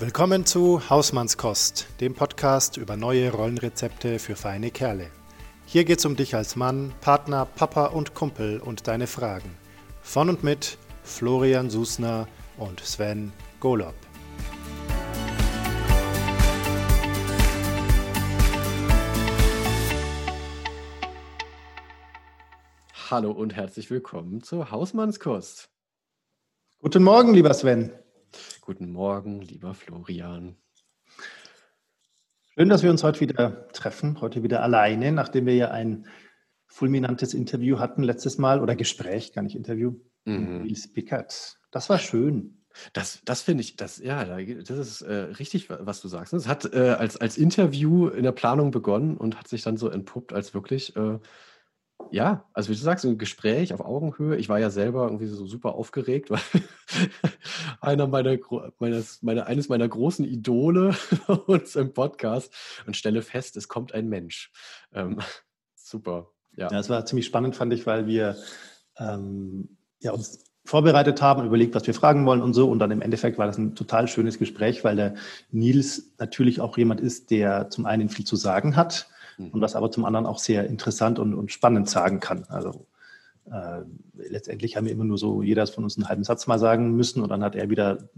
Willkommen zu Hausmannskost, dem Podcast über neue Rollenrezepte für feine Kerle. Hier geht's um dich als Mann, Partner, Papa und Kumpel und deine Fragen. Von und mit Florian Susner und Sven Golob. Hallo und herzlich willkommen zur Hausmannskost. Guten Morgen, lieber Sven. Guten Morgen, lieber Florian. Schön, dass wir uns heute wieder treffen, heute wieder alleine, nachdem wir ja ein fulminantes Interview hatten letztes Mal oder Gespräch, gar nicht Interview. Mhm. Nils Pickert. Das war schön. Das, das finde ich, das, ja, das ist äh, richtig, was du sagst. Es hat äh, als, als Interview in der Planung begonnen und hat sich dann so entpuppt als wirklich äh, ja, also wie du sagst, ein Gespräch auf Augenhöhe. Ich war ja selber irgendwie so super aufgeregt, weil einer meiner, meines, meine, eines meiner großen Idole uns im Podcast und stelle fest, es kommt ein Mensch. Ähm, super. Ja. ja, es war ziemlich spannend, fand ich, weil wir ähm, ja, uns vorbereitet haben, überlegt, was wir fragen wollen und so. Und dann im Endeffekt war das ein total schönes Gespräch, weil der Nils natürlich auch jemand ist, der zum einen viel zu sagen hat. Und was aber zum anderen auch sehr interessant und, und spannend sagen kann. Also äh, letztendlich haben wir immer nur so, jeder von uns einen halben Satz mal sagen müssen und dann hat er wieder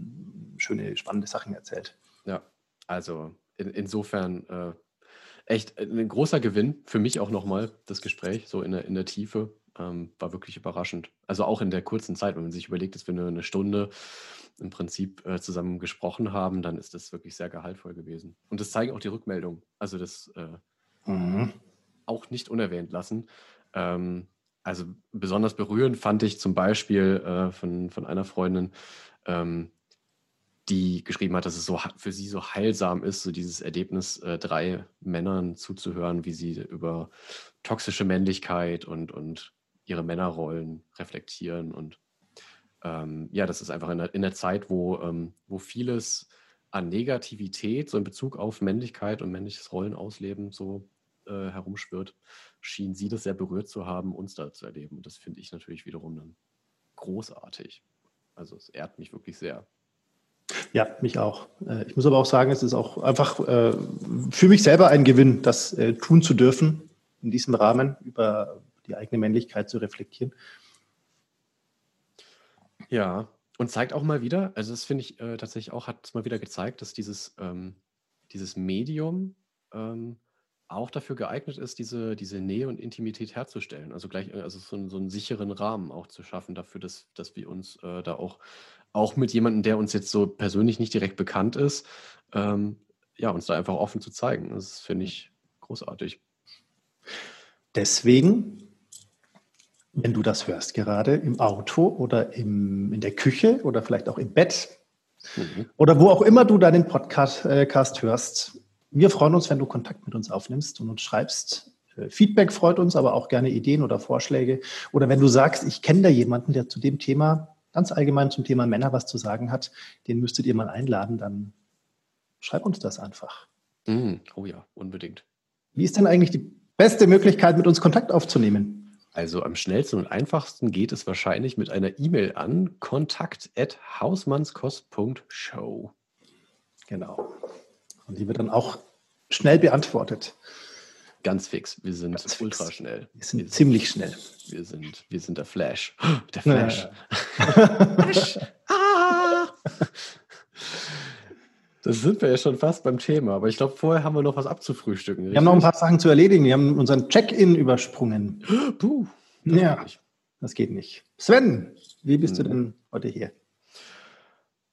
schöne, spannende Sachen erzählt. Ja, also in, insofern äh, echt ein großer Gewinn für mich auch nochmal, das Gespräch, so in der, in der Tiefe. Ähm, war wirklich überraschend. Also auch in der kurzen Zeit, wenn man sich überlegt, dass wir eine, eine Stunde im Prinzip äh, zusammen gesprochen haben, dann ist das wirklich sehr gehaltvoll gewesen. Und das zeigen auch die Rückmeldungen. Also das äh, Mhm. Auch nicht unerwähnt lassen. Ähm, also besonders berührend fand ich zum Beispiel äh, von, von einer Freundin, ähm, die geschrieben hat, dass es so für sie so heilsam ist, so dieses Erlebnis, äh, drei Männern zuzuhören, wie sie über toxische Männlichkeit und, und ihre Männerrollen reflektieren. Und ähm, ja, das ist einfach in der, in der Zeit, wo, ähm, wo vieles an Negativität, so in Bezug auf Männlichkeit und männliches Rollenausleben, so äh, herumschwirrt, schien sie das sehr berührt zu haben, uns da zu erleben. Und das finde ich natürlich wiederum dann großartig. Also es ehrt mich wirklich sehr. Ja, mich auch. Äh, ich muss aber auch sagen, es ist auch einfach äh, für mich selber ein Gewinn, das äh, tun zu dürfen, in diesem Rahmen über die eigene Männlichkeit zu reflektieren. Ja, und zeigt auch mal wieder, also das finde ich äh, tatsächlich auch, hat es mal wieder gezeigt, dass dieses, ähm, dieses Medium ähm, auch dafür geeignet ist, diese, diese Nähe und Intimität herzustellen. Also gleich, also so, so einen sicheren Rahmen auch zu schaffen dafür, dass, dass wir uns äh, da auch, auch mit jemandem, der uns jetzt so persönlich nicht direkt bekannt ist, ähm, ja, uns da einfach offen zu zeigen. Das finde ich großartig. Deswegen, wenn du das hörst, gerade im Auto oder im, in der Küche oder vielleicht auch im Bett mhm. oder wo auch immer du deinen Podcast äh, hörst, wir freuen uns, wenn du Kontakt mit uns aufnimmst und uns schreibst. Äh, Feedback freut uns, aber auch gerne Ideen oder Vorschläge. Oder wenn du sagst, ich kenne da jemanden, der zu dem Thema, ganz allgemein zum Thema Männer was zu sagen hat, den müsstet ihr mal einladen, dann schreib uns das einfach. Mm, oh ja, unbedingt. Wie ist denn eigentlich die beste Möglichkeit, mit uns Kontakt aufzunehmen? Also am schnellsten und einfachsten geht es wahrscheinlich mit einer E-Mail an kontakt@hausmannskost.show. Genau. Und die wird dann auch schnell beantwortet. Ganz fix. Wir sind Ganz ultra fix. schnell. Wir sind wir ziemlich sind, schnell. Wir sind, wir sind der Flash. Der Flash. Flash. ah! Das sind wir ja schon fast beim Thema, aber ich glaube, vorher haben wir noch was abzufrühstücken. Richtig? Wir haben noch ein paar Sachen zu erledigen. Wir haben unseren Check-in übersprungen. Puh. Das ja, das geht nicht. Sven, wie bist hm. du denn heute hier?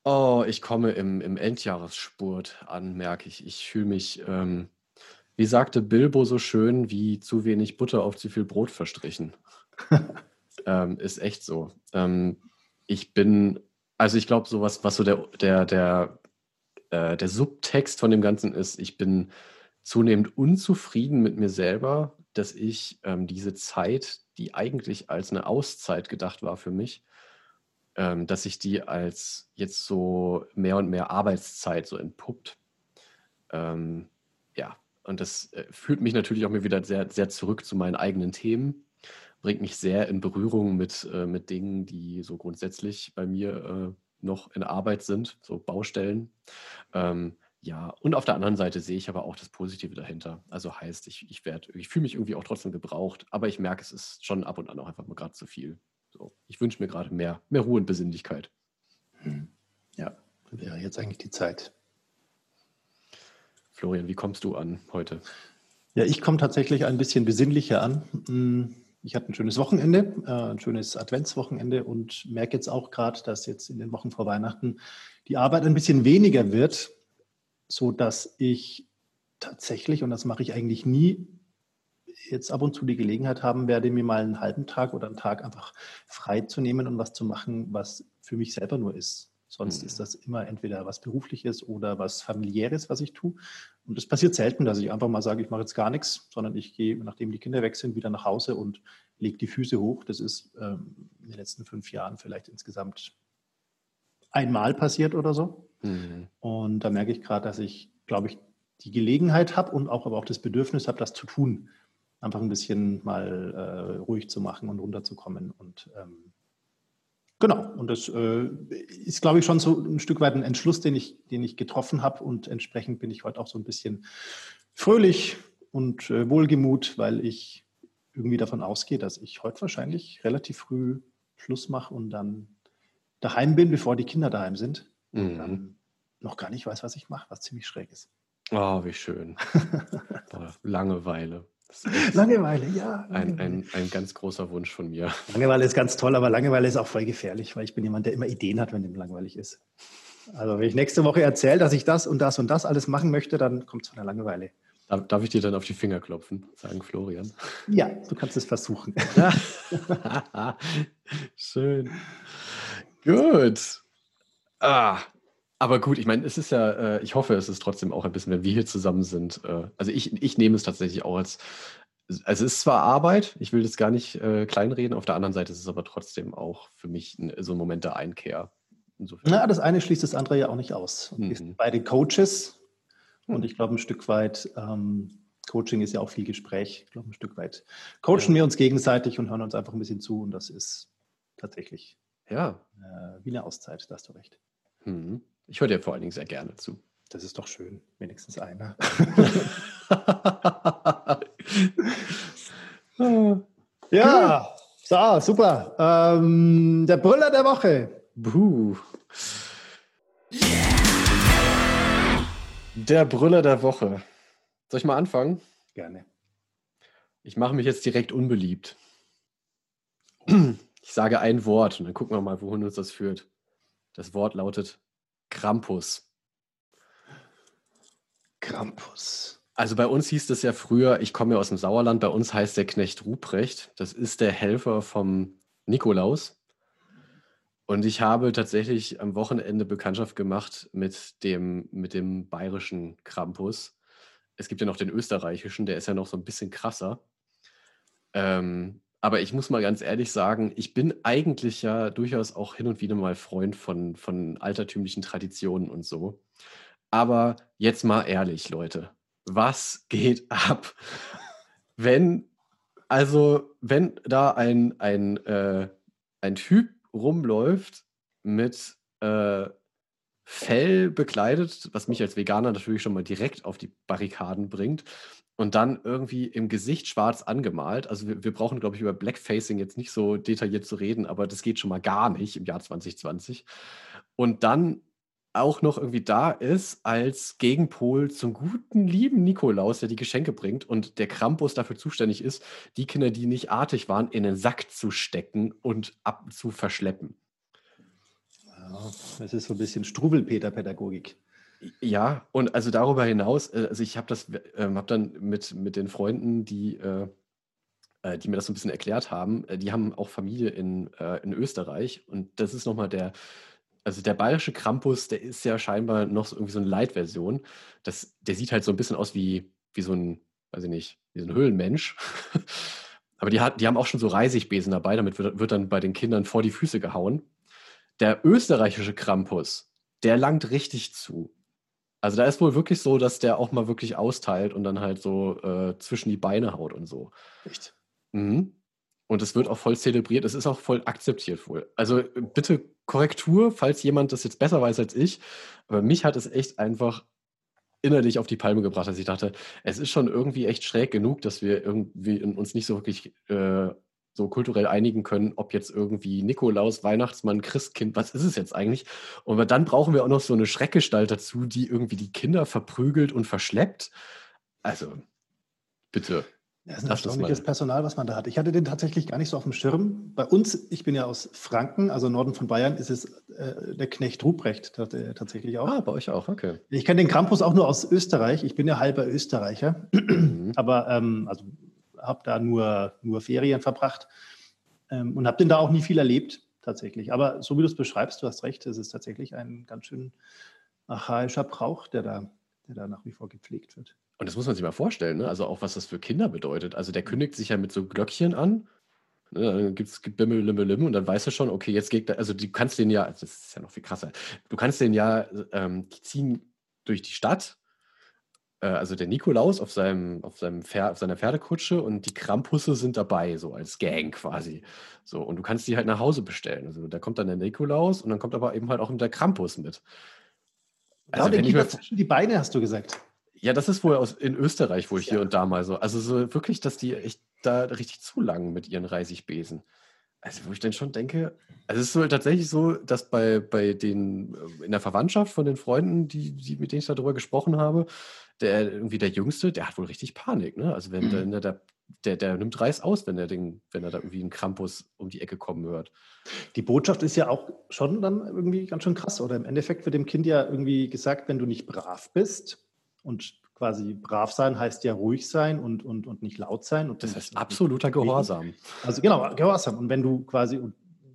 Oh, ich komme im, im Endjahresspurt an, merke ich. Ich fühle mich, ähm, wie sagte Bilbo so schön, wie zu wenig Butter auf zu viel Brot verstrichen. ähm, ist echt so. Ähm, ich bin, also ich glaube, sowas, was so der, der, der, äh, der Subtext von dem Ganzen ist, ich bin zunehmend unzufrieden mit mir selber, dass ich ähm, diese Zeit, die eigentlich als eine Auszeit gedacht war für mich, ähm, dass sich die als jetzt so mehr und mehr Arbeitszeit so entpuppt. Ähm, ja, und das äh, führt mich natürlich auch mir wieder sehr, sehr zurück zu meinen eigenen Themen, bringt mich sehr in Berührung mit, äh, mit Dingen, die so grundsätzlich bei mir noch in Arbeit sind, so Baustellen. Ähm, ja, und auf der anderen Seite sehe ich aber auch das Positive dahinter. Also heißt, ich, ich, ich fühle mich irgendwie auch trotzdem gebraucht, aber ich merke, es ist schon ab und an auch einfach mal gerade zu viel. So, ich wünsche mir gerade mehr, mehr Ruhe und Besinnlichkeit. Hm. Ja, wäre jetzt eigentlich die Zeit. Florian, wie kommst du an heute? Ja, ich komme tatsächlich ein bisschen besinnlicher an. Ich hatte ein schönes Wochenende, äh, ein schönes Adventswochenende und merke jetzt auch gerade, dass jetzt in den Wochen vor Weihnachten die Arbeit ein bisschen weniger wird, so dass ich tatsächlich, und das mache ich eigentlich nie, jetzt ab und zu die Gelegenheit haben werde, mir mal einen halben Tag oder einen Tag einfach frei zu nehmen und was zu machen, was für mich selber nur ist. Sonst mhm. ist das immer entweder was Berufliches oder was Familiäres, was ich tue. Und es passiert selten, dass ich einfach mal sage, ich mache jetzt gar nichts, sondern ich gehe, nachdem die Kinder weg sind, wieder nach Hause und lege die Füße hoch. Das ist ähm, in den letzten fünf Jahren vielleicht insgesamt einmal passiert oder so. Mhm. Und da merke ich gerade, dass ich, glaube ich, die Gelegenheit habe und auch aber auch das Bedürfnis habe, das zu tun. Einfach ein bisschen mal äh, ruhig zu machen und runterzukommen und ähm, Genau, und das äh, ist, glaube ich, schon so ein Stück weit ein Entschluss, den ich, den ich getroffen habe. Und entsprechend bin ich heute auch so ein bisschen fröhlich und äh, wohlgemut, weil ich irgendwie davon ausgehe, dass ich heute wahrscheinlich relativ früh Schluss mache und dann daheim bin, bevor die Kinder daheim sind. Mhm. Und dann noch gar nicht weiß, was ich mache, was ziemlich schräg ist. Oh, wie schön. Langeweile. Langeweile, ja. Ein, ein, ein ganz großer Wunsch von mir. Langeweile ist ganz toll, aber Langeweile ist auch voll gefährlich, weil ich bin jemand, der immer Ideen hat, wenn ihm langweilig ist. Also wenn ich nächste Woche erzähle, dass ich das und das und das alles machen möchte, dann kommt es von der Langeweile. Darf, ich dir dann auf die Finger klopfen, sagen Florian? Ja, du kannst es versuchen. Schön. Gut. Ah, aber gut, ich meine, es ist ja, äh, ich hoffe, es ist trotzdem auch ein bisschen, wenn wir hier zusammen sind. Äh, also ich, ich nehme es tatsächlich auch als, also es ist zwar Arbeit, ich will das gar nicht äh, kleinreden, auf der anderen Seite ist es aber trotzdem auch für mich ein, so ein Moment der Einkehr. Insofern. Ja, das eine schließt das andere ja auch nicht aus. Mhm. Beide Coaches und ich glaube ein Stück weit, ähm, Coaching ist ja auch viel Gespräch. Ich glaube ein Stück weit coachen ja. wir uns gegenseitig und hören uns einfach ein bisschen zu und das ist tatsächlich ja. Äh, wie eine Auszeit, da hast du recht. Mhm. Ich höre dir vor allen Dingen sehr gerne zu. Das ist doch schön, wenigstens einer. ja, so, super. Ähm, der Brüller der Woche. Buh. Der Brüller der Woche. Soll ich mal anfangen? Gerne. Ich mache mich jetzt direkt unbeliebt. Ich sage ein Wort und dann gucken wir mal, wohin uns das führt. Das Wort lautet Krampus. Krampus. Also bei uns hieß das ja früher, ich komme ja aus dem Sauerland, bei uns heißt der Knecht Ruprecht. Das ist der Helfer vom Nikolaus. Und ich habe tatsächlich am Wochenende Bekanntschaft gemacht mit dem, mit dem bayerischen Krampus. Es gibt ja noch den österreichischen, der ist ja noch so ein bisschen krasser. Ähm, aber ich muss mal ganz ehrlich sagen, ich bin eigentlich ja durchaus auch hin und wieder mal Freund von, von altertümlichen Traditionen und so. Aber jetzt mal ehrlich, Leute, was geht ab? Wenn, also, wenn da ein, ein, äh, ein Typ rumläuft mit äh, Fell bekleidet, was mich als Veganer natürlich schon mal direkt auf die Barrikaden bringt, und dann irgendwie im Gesicht schwarz angemalt. Also wir, wir brauchen, glaube ich, über Blackfacing jetzt nicht so detailliert zu reden, aber das geht schon mal gar nicht im Jahr 2020. Und dann auch noch irgendwie da ist als Gegenpol zum guten, lieben Nikolaus, der die Geschenke bringt und der Krampus dafür zuständig ist, die Kinder, die nicht artig waren, in den Sack zu stecken und ab zu verschleppen. Ja, das ist so ein bisschen Strubelpeter-Pädagogik. Ja, und also darüber hinaus, äh, also ich habe das, ähm, habe dann mit, mit den Freunden, die, äh, äh, die mir das so ein bisschen erklärt haben, äh, die haben auch Familie in, äh, in Österreich und das ist nochmal der, also der bayerische Krampus, der ist ja scheinbar noch so irgendwie so eine Light-Version. Der sieht halt so ein bisschen aus wie, wie so ein, weiß ich nicht, wie so ein Höhlenmensch. Aber die, hat, die haben auch schon so Reisigbesen dabei, damit wird, wird dann bei den Kindern vor die Füße gehauen. Der österreichische Krampus, der langt richtig zu. Also da ist wohl wirklich so, dass der auch mal wirklich austeilt und dann halt so äh, zwischen die Beine haut und so. Echt? Mhm. Und es wird auch voll zelebriert. Es ist auch voll akzeptiert wohl. Also bitte Korrektur, falls jemand das jetzt besser weiß als ich. Aber mich hat es echt einfach innerlich auf die Palme gebracht, dass ich dachte, es ist schon irgendwie echt schräg genug, dass wir irgendwie uns nicht so wirklich äh, so kulturell einigen können, ob jetzt irgendwie Nikolaus, Weihnachtsmann, Christkind, was ist es jetzt eigentlich? Und dann brauchen wir auch noch so eine Schreckgestalt dazu, die irgendwie die Kinder verprügelt und verschleppt. Also, bitte. Das ist ein erstaunliches Personal, was man da hat. Ich hatte den tatsächlich gar nicht so auf dem Schirm. Bei uns, ich bin ja aus Franken, also Norden von Bayern, ist es äh, der Knecht Ruprecht äh, tatsächlich auch. Ah, bei euch auch, okay. Ich kenne den Krampus auch nur aus Österreich. Ich bin ja halber Österreicher, mhm. aber ähm, also habe da nur, nur Ferien verbracht ähm, und habe den da auch nie viel erlebt, tatsächlich. Aber so wie du es beschreibst, du hast recht, es ist tatsächlich ein ganz schön archaischer Brauch, der da, der da nach wie vor gepflegt wird. Und das muss man sich mal vorstellen, ne? also auch was das für Kinder bedeutet. Also der kündigt sich ja mit so Glöckchen an, ne? dann gibt es Bimmel, Limmel, Limmel und dann weißt du schon, okay, jetzt geht, also du kannst den ja, das ist ja noch viel krasser, du kannst den ja, ähm, ziehen durch die Stadt, also der Nikolaus auf, seinem, auf, seinem Pferd, auf seiner Pferdekutsche und die Krampusse sind dabei, so als Gang quasi. So, und du kannst die halt nach Hause bestellen. Also da kommt dann der Nikolaus und dann kommt aber eben halt auch der Krampus mit. Also, ja, der zwischen die Beine, hast du gesagt. Ja, das ist wohl aus, in Österreich wohl ja. hier und da mal so. Also so wirklich, dass die echt da richtig zu lang mit ihren Reisigbesen. Also wo ich dann schon denke, also es ist so tatsächlich so, dass bei, bei den, äh, in der Verwandtschaft von den Freunden, die, die, mit denen ich darüber gesprochen habe, der irgendwie der Jüngste, der hat wohl richtig Panik, ne? Also wenn, mhm. der, der, der, der nimmt Reis aus, wenn er den, wenn er da irgendwie einen Krampus um die Ecke kommen hört. Die Botschaft ist ja auch schon dann irgendwie ganz schön krass, oder? Im Endeffekt wird dem Kind ja irgendwie gesagt, wenn du nicht brav bist, und quasi brav sein heißt ja ruhig sein und, und, und nicht laut sein. Und das heißt absoluter Gehorsam. Also genau, Gehorsam. Und wenn du quasi,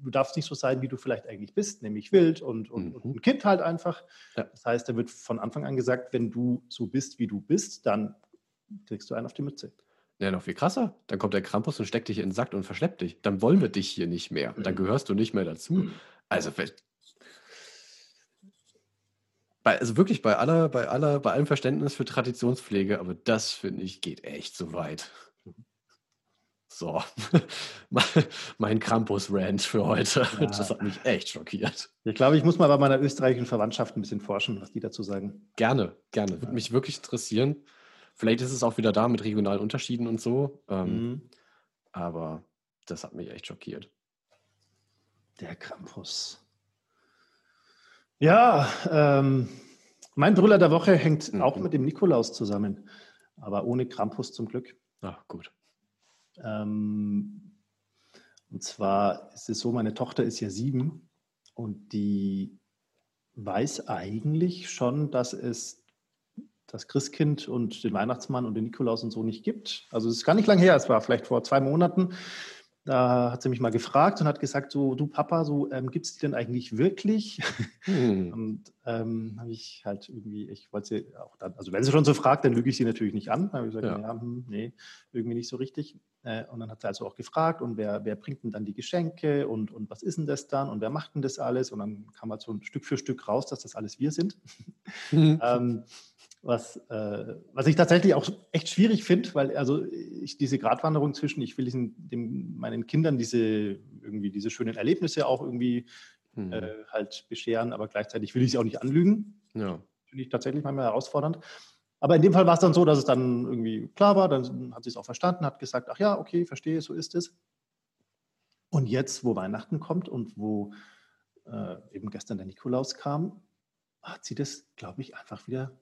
du darfst nicht so sein, wie du vielleicht eigentlich bist, nämlich wild und, und, mhm. und ein Kind halt einfach. Ja. Das heißt, da wird von Anfang an gesagt, wenn du so bist, wie du bist, dann kriegst du einen auf die Mütze. Ja, noch viel krasser. Dann kommt der Krampus und steckt dich in den Sack und verschleppt dich. Dann wollen wir dich hier nicht mehr. Dann mhm. gehörst du nicht mehr dazu. Mhm. Also bei, also wirklich bei aller, bei aller, bei allem Verständnis für Traditionspflege, aber das finde ich geht echt zu weit. So, mein Krampus-Rant für heute. Ja. Das hat mich echt schockiert. Ich glaube, ich muss mal bei meiner österreichischen Verwandtschaft ein bisschen forschen, was die dazu sagen. Gerne, gerne. Würde ja. mich wirklich interessieren. Vielleicht ist es auch wieder da mit regionalen Unterschieden und so. Ähm, mhm. Aber das hat mich echt schockiert. Der Krampus. Ja, ähm, mein Brüller der Woche hängt mhm. auch mit dem Nikolaus zusammen, aber ohne Krampus zum Glück. Ah, gut. Ähm, und zwar ist es so, meine Tochter ist ja sieben und die weiß eigentlich schon, dass es das Christkind und den Weihnachtsmann und den Nikolaus und so nicht gibt. Also es ist gar nicht lang her, es war vielleicht vor zwei Monaten. Da hat sie mich mal gefragt und hat gesagt, so, du Papa, so ähm, gibt es die denn eigentlich wirklich? Hm. Und ähm, habe ich halt irgendwie, ich wollte sie auch dann, also wenn sie schon so fragt, dann lüge ich sie natürlich nicht an. Da habe ich gesagt, ja. ja hm, nee, irgendwie nicht so richtig. Äh, und dann hat sie also auch gefragt, und wer, wer bringt denn dann die Geschenke und, und was ist denn das dann und wer macht denn das alles? Und dann kam halt so ein Stück für Stück raus, dass das alles wir sind. Mhm. ähm, was, äh, was ich tatsächlich auch echt schwierig finde, weil also ich diese Gratwanderung zwischen, ich will diesen, dem, meinen Kindern diese irgendwie diese schönen Erlebnisse auch irgendwie hm. äh, halt bescheren, aber gleichzeitig will ich sie auch nicht anlügen. Ja. Finde ich tatsächlich manchmal herausfordernd. Aber in dem Fall war es dann so, dass es dann irgendwie klar war, dann hat sie es auch verstanden, hat gesagt, ach ja, okay, verstehe, so ist es. Und jetzt, wo Weihnachten kommt und wo äh, eben gestern der Nikolaus kam, hat sie das, glaube ich, einfach wieder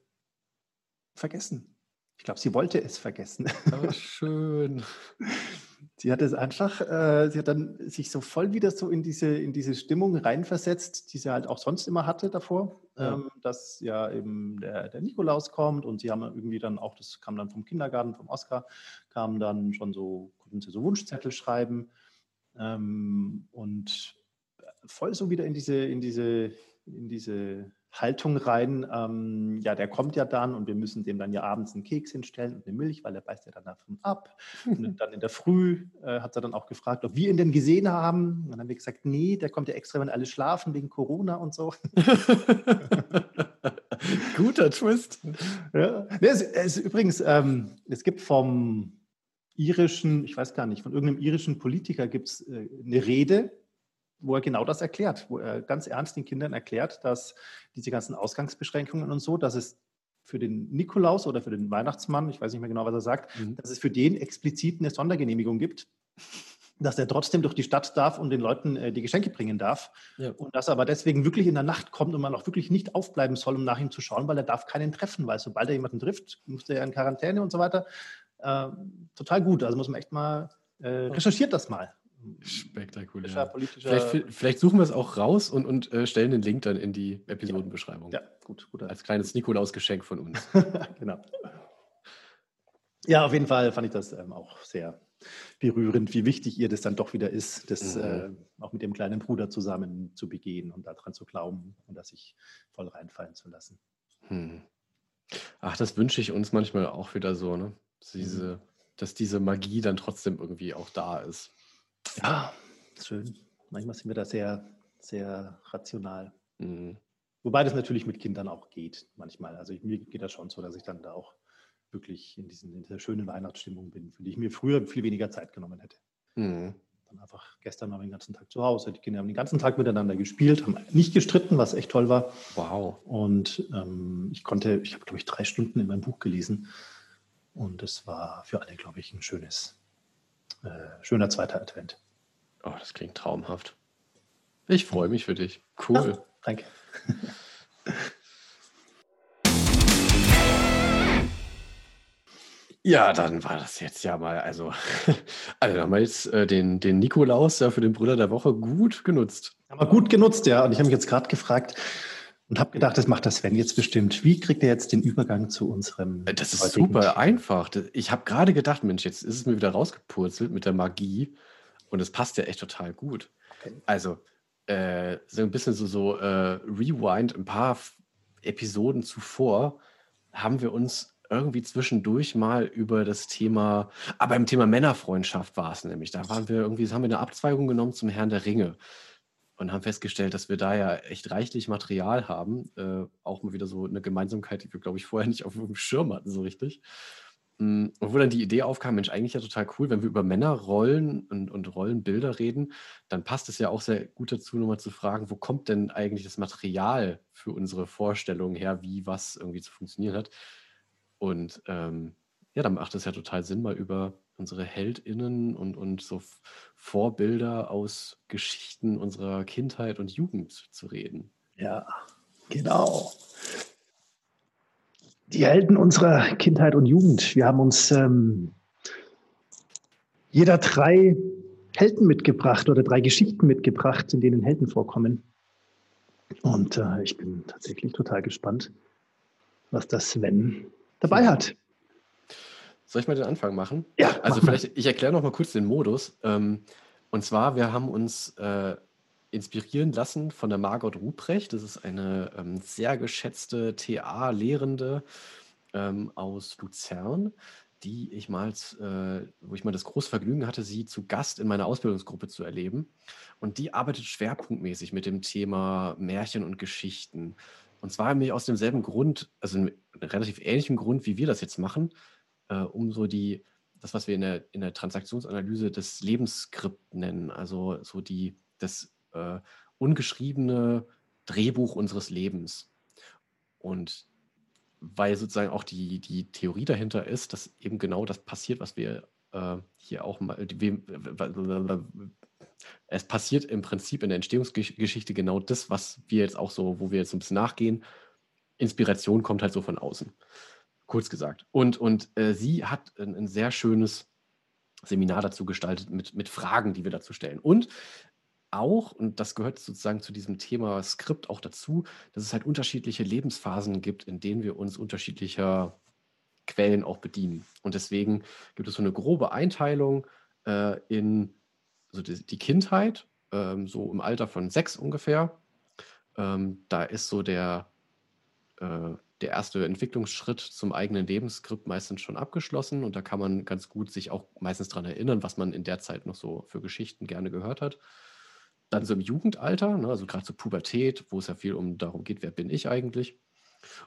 vergessen. Ich glaube, sie wollte es vergessen. Aber schön. sie hat es einfach, äh, sie hat dann sich so voll wieder so in diese, in diese Stimmung reinversetzt, die sie halt auch sonst immer hatte davor, ja. Ähm, dass ja eben der, der Nikolaus kommt und sie haben irgendwie dann auch, das kam dann vom Kindergarten, vom Oscar, kam dann schon so, konnten sie so Wunschzettel schreiben ähm, und voll so wieder in diese, in diese, in diese Haltung rein, ähm, ja, der kommt ja dann und wir müssen dem dann ja abends einen Keks hinstellen und eine Milch, weil er beißt ja dann davon ab. Und dann in der Früh äh, hat er dann auch gefragt, ob wir ihn denn gesehen haben. Und dann haben wir gesagt, nee, der kommt ja extra, wenn alle schlafen wegen Corona und so. Guter Twist. Ja. Es, es, übrigens, ähm, es gibt vom irischen, ich weiß gar nicht, von irgendeinem irischen Politiker gibt es äh, eine Rede, wo er genau das erklärt, wo er ganz ernst den Kindern erklärt, dass diese ganzen Ausgangsbeschränkungen und so, dass es für den Nikolaus oder für den Weihnachtsmann, ich weiß nicht mehr genau, was er sagt, mhm. dass es für den explizit eine Sondergenehmigung gibt, dass er trotzdem durch die Stadt darf und den Leuten äh, die Geschenke bringen darf. Ja. Und dass er aber deswegen wirklich in der Nacht kommt und man auch wirklich nicht aufbleiben soll, um nach ihm zu schauen, weil er darf keinen treffen, weil sobald er jemanden trifft, muss er in Quarantäne und so weiter. Äh, total gut. Also muss man echt mal, äh, recherchiert das mal. Spektakulär. Vielleicht, vielleicht, suchen wir es auch raus und, und äh, stellen den Link dann in die Episodenbeschreibung. Ja, gut. gut Als kleines Nikolaus-Geschenk von uns. genau. Ja, auf jeden Fall fand ich das ähm, auch sehr berührend, wie wichtig ihr das dann doch wieder ist, das mhm. äh, auch mit dem kleinen Bruder zusammen zu begehen und daran zu glauben und das sich voll reinfallen zu lassen. Hm. Ach, das wünsche ich uns manchmal auch wieder so, ne? Diese, mhm. Dass diese Magie dann trotzdem irgendwie auch da ist. Ja, schön. Manchmal sind wir da sehr, sehr rational. Mhm. Wobei das natürlich mit Kindern auch geht, manchmal. Also ich, mir geht das schon so, dass ich dann da auch wirklich in, diesen, in dieser schönen Weihnachtsstimmung bin, für die ich mir früher viel weniger Zeit genommen hätte. Mhm. Dann einfach gestern war ich den ganzen Tag zu Hause. Die Kinder haben den ganzen Tag miteinander gespielt, haben nicht gestritten, was echt toll war. Wow. Und ähm, ich konnte, ich habe, glaube ich, drei Stunden in meinem Buch gelesen. Und es war für alle, glaube ich, ein schönes, äh, schöner zweiter Advent. Oh, das klingt traumhaft. Ich freue mich für dich. Cool. Ja, danke. Ja, dann war das jetzt ja mal, also, also haben wir jetzt äh, den, den Nikolaus ja für den Bruder der Woche gut genutzt. Haben wir gut genutzt, ja. Und ich habe mich jetzt gerade gefragt und habe gedacht, das macht das Sven jetzt bestimmt. Wie kriegt er jetzt den Übergang zu unserem? Äh, das ist super Thema? einfach. Ich habe gerade gedacht, Mensch, jetzt ist es mir wieder rausgepurzelt mit der Magie und es passt ja echt total gut. Okay. Also, äh, so ein bisschen so, so äh, Rewind, ein paar Episoden zuvor haben wir uns irgendwie zwischendurch mal über das Thema, aber im Thema Männerfreundschaft war es nämlich. Da waren wir irgendwie, haben wir eine Abzweigung genommen zum Herrn der Ringe und haben festgestellt, dass wir da ja echt reichlich Material haben. Äh, auch mal wieder so eine Gemeinsamkeit, die wir, glaube ich, vorher nicht auf dem Schirm hatten, so richtig. Und wo dann die Idee aufkam, Mensch, eigentlich ja total cool, wenn wir über Männerrollen und, und Rollenbilder reden, dann passt es ja auch sehr gut dazu, nochmal zu fragen, wo kommt denn eigentlich das Material für unsere Vorstellungen her, wie was irgendwie zu funktionieren hat. Und ähm, ja, dann macht es ja total Sinn, mal über unsere HeldInnen und, und so Vorbilder aus Geschichten unserer Kindheit und Jugend zu reden. Ja, genau. Die Helden unserer Kindheit und Jugend. Wir haben uns ähm, jeder drei Helden mitgebracht oder drei Geschichten mitgebracht, in denen Helden vorkommen. Und äh, ich bin tatsächlich total gespannt, was das Sven dabei hat. Soll ich mal den Anfang machen? Ja. Also vielleicht, ich erkläre noch mal kurz den Modus. Ähm, und zwar, wir haben uns äh, inspirieren lassen von der Margot Ruprecht. Das ist eine ähm, sehr geschätzte TA-Lehrende ähm, aus Luzern, die ich mal, äh, wo ich mal das große Vergnügen hatte, sie zu Gast in meiner Ausbildungsgruppe zu erleben. Und die arbeitet schwerpunktmäßig mit dem Thema Märchen und Geschichten. Und zwar nämlich aus demselben Grund, also einem relativ ähnlichen Grund, wie wir das jetzt machen, äh, um so die, das, was wir in der, in der Transaktionsanalyse das Lebensskript nennen, also so die, das äh, ungeschriebene Drehbuch unseres Lebens. Und weil sozusagen auch die, die Theorie dahinter ist, dass eben genau das passiert, was wir äh, hier auch mal, die, es passiert im Prinzip in der Entstehungsgeschichte genau das, was wir jetzt auch so, wo wir jetzt ein bisschen nachgehen. Inspiration kommt halt so von außen. Kurz gesagt. Und, und äh, sie hat ein, ein, sehr schönes Seminar dazu gestaltet mit, mit Fragen, die wir dazu stellen. Und auch, und das gehört sozusagen zu diesem Thema Skript auch dazu, dass es halt unterschiedliche Lebensphasen gibt, in denen wir uns unterschiedlicher Quellen auch bedienen. Und deswegen gibt es so eine grobe Einteilung äh, in also die, die Kindheit, ähm, so im Alter von sechs ungefähr. Ähm, da ist so der, äh, der erste Entwicklungsschritt zum eigenen Lebensskript meistens schon abgeschlossen und da kann man ganz gut sich auch meistens daran erinnern, was man in der Zeit noch so für Geschichten gerne gehört hat. Dann so im Jugendalter, ne, also gerade zur so Pubertät, wo es ja viel um darum geht, wer bin ich eigentlich.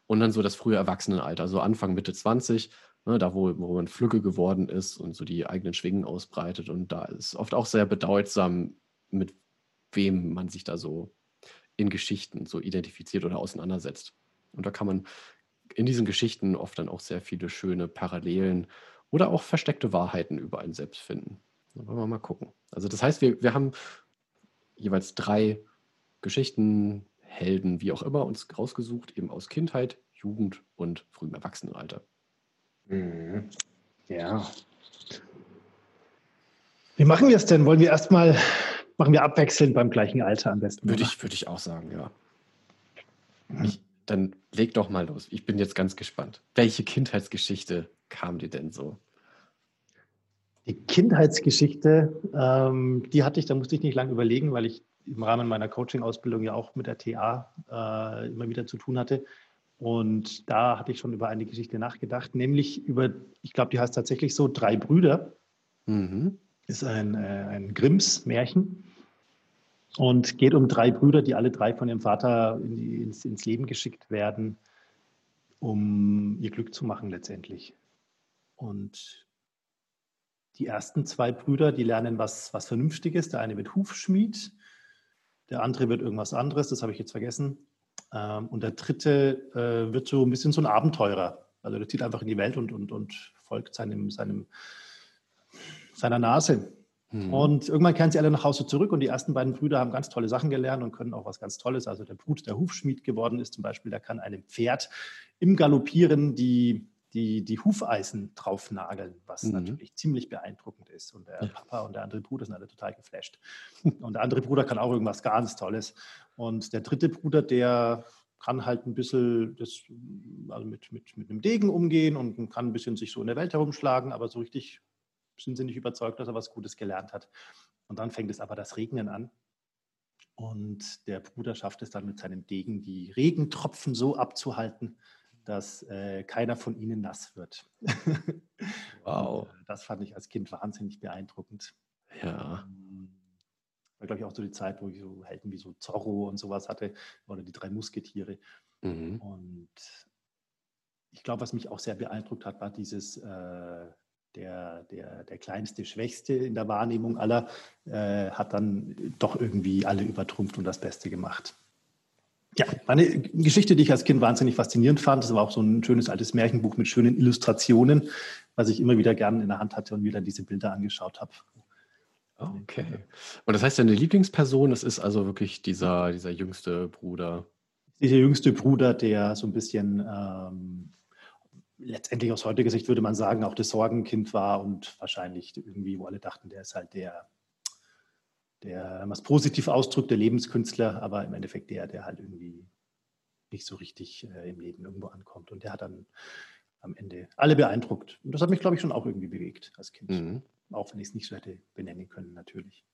Und dann so das frühe Erwachsenenalter, so Anfang, Mitte 20, ne, da wo, wo man Flügge geworden ist und so die eigenen Schwingen ausbreitet. Und da ist oft auch sehr bedeutsam, mit wem man sich da so in Geschichten so identifiziert oder auseinandersetzt. Und da kann man in diesen Geschichten oft dann auch sehr viele schöne Parallelen oder auch versteckte Wahrheiten über einen selbst finden. Da wollen wir mal gucken. Also das heißt, wir, wir haben jeweils drei Geschichten, Helden, wie auch immer, uns rausgesucht, eben aus Kindheit, Jugend und frühem Erwachsenenalter. Mhm. Ja. Wie machen wir es denn? Wollen wir erstmal, machen wir abwechselnd beim gleichen Alter am besten? Würde ich, würde ich auch sagen, ja. Ich, dann leg doch mal los. Ich bin jetzt ganz gespannt. Welche Kindheitsgeschichte kam dir denn so? Die Kindheitsgeschichte, ähm, die hatte ich, da musste ich nicht lange überlegen, weil ich im Rahmen meiner Coaching-Ausbildung ja auch mit der TA äh, immer wieder zu tun hatte. Und da hatte ich schon über eine Geschichte nachgedacht, nämlich über, ich glaube, die heißt tatsächlich so, drei Brüder. Mhm. Ist ein, äh, ein Grimms-Märchen und geht um drei Brüder, die alle drei von ihrem Vater in ins, ins Leben geschickt werden, um ihr Glück zu machen letztendlich. Und die ersten zwei Brüder, die lernen was, was Vernünftiges. Der eine wird Hufschmied, der andere wird irgendwas anderes, das habe ich jetzt vergessen. Ähm, und der dritte äh, wird so ein bisschen so ein Abenteurer. Also der zieht einfach in die Welt und, und, und folgt seinem, seinem, seiner Nase. Mhm. Und irgendwann kehren sie alle nach Hause zurück und die ersten beiden Brüder haben ganz tolle Sachen gelernt und können auch was ganz Tolles. Also der Brut, der Hufschmied geworden ist zum Beispiel, der kann einem Pferd im Galoppieren die, die, die Hufeisen draufnageln, was mhm. natürlich ziemlich beeindruckend ist. Und der Papa und der andere Bruder sind alle total geflasht. Und der andere Bruder kann auch irgendwas ganz Tolles. Und der dritte Bruder, der kann halt ein bisschen das, also mit, mit, mit einem Degen umgehen und kann ein bisschen sich so in der Welt herumschlagen, aber so richtig sind sie nicht überzeugt, dass er was Gutes gelernt hat. Und dann fängt es aber das Regnen an. Und der Bruder schafft es dann mit seinem Degen, die Regentropfen so abzuhalten, dass äh, keiner von ihnen nass wird. Wow. Und, äh, das fand ich als Kind wahnsinnig beeindruckend. Ja. Ähm, war, glaube ich, auch so die Zeit, wo ich so Helden wie so Zorro und sowas hatte, oder die drei Musketiere. Mhm. Und ich glaube, was mich auch sehr beeindruckt hat, war dieses, äh, der, der, der kleinste, schwächste in der Wahrnehmung aller, äh, hat dann doch irgendwie alle übertrumpft und das Beste gemacht. Ja, eine Geschichte, die ich als Kind wahnsinnig faszinierend fand. Das war auch so ein schönes altes Märchenbuch mit schönen Illustrationen, was ich immer wieder gerne in der Hand hatte und mir dann diese Bilder angeschaut habe. Okay. Und das heißt, deine Lieblingsperson, das ist also wirklich dieser, dieser jüngste Bruder. Dieser jüngste Bruder, der so ein bisschen ähm, letztendlich aus heutiger Sicht würde man sagen, auch das Sorgenkind war und wahrscheinlich irgendwie, wo alle dachten, der ist halt der, der was positiv ausdrückt, der Lebenskünstler, aber im Endeffekt der, der halt irgendwie nicht so richtig äh, im Leben irgendwo ankommt. Und der hat dann am Ende alle beeindruckt. Und das hat mich, glaube ich, schon auch irgendwie bewegt als Kind. Mhm. Auch wenn ich es nicht so hätte benennen können, natürlich.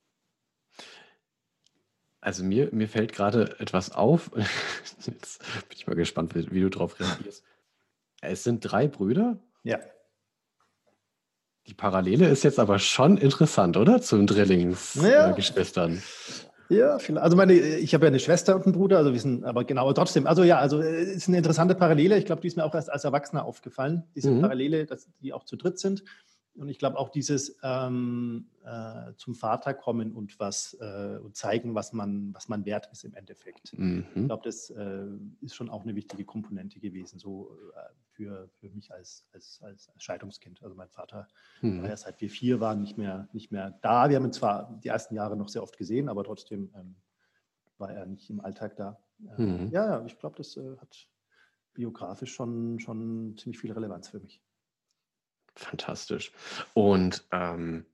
Also mir, mir fällt gerade etwas auf. Jetzt bin ich mal gespannt, wie, wie du darauf reagierst. Es sind drei Brüder? Ja. Die Parallele ist jetzt aber schon interessant, oder? Zu den Drillingsgeschwistern. Ja. ja, also meine, ich habe ja eine Schwester und einen Bruder, also wir sind, aber genau, trotzdem, also ja, also es ist eine interessante Parallele. Ich glaube, die ist mir auch erst als Erwachsener aufgefallen, diese mhm. Parallele, dass die auch zu dritt sind. Und ich glaube auch dieses ähm, äh, zum Vater kommen und was äh, und zeigen, was man, was man wert ist im Endeffekt. Mhm. Ich glaube, das äh, ist schon auch eine wichtige Komponente gewesen, so äh, für, für mich als, als, als Scheidungskind. Also mein Vater mhm. war ja seit wir vier waren nicht mehr, nicht mehr da. Wir haben ihn zwar die ersten Jahre noch sehr oft gesehen, aber trotzdem ähm, war er nicht im Alltag da. Mhm. Ja, ja, ich glaube, das äh, hat biografisch schon, schon ziemlich viel Relevanz für mich. Fantastisch. Und ähm,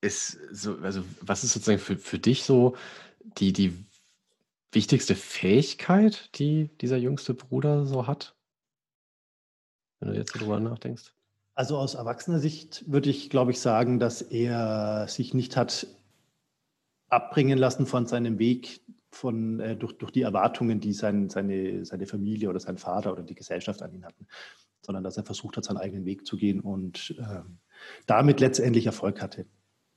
ist so, also was ist sozusagen für, für dich so die, die wichtigste Fähigkeit, die dieser jüngste Bruder so hat? Wenn du jetzt darüber nachdenkst. Also aus erwachsener Sicht würde ich, glaube ich, sagen, dass er sich nicht hat abbringen lassen von seinem Weg, von, äh, durch, durch die Erwartungen, die sein, seine, seine Familie oder sein Vater oder die Gesellschaft an ihn hatten sondern dass er versucht hat, seinen eigenen Weg zu gehen und ähm, damit letztendlich Erfolg hatte.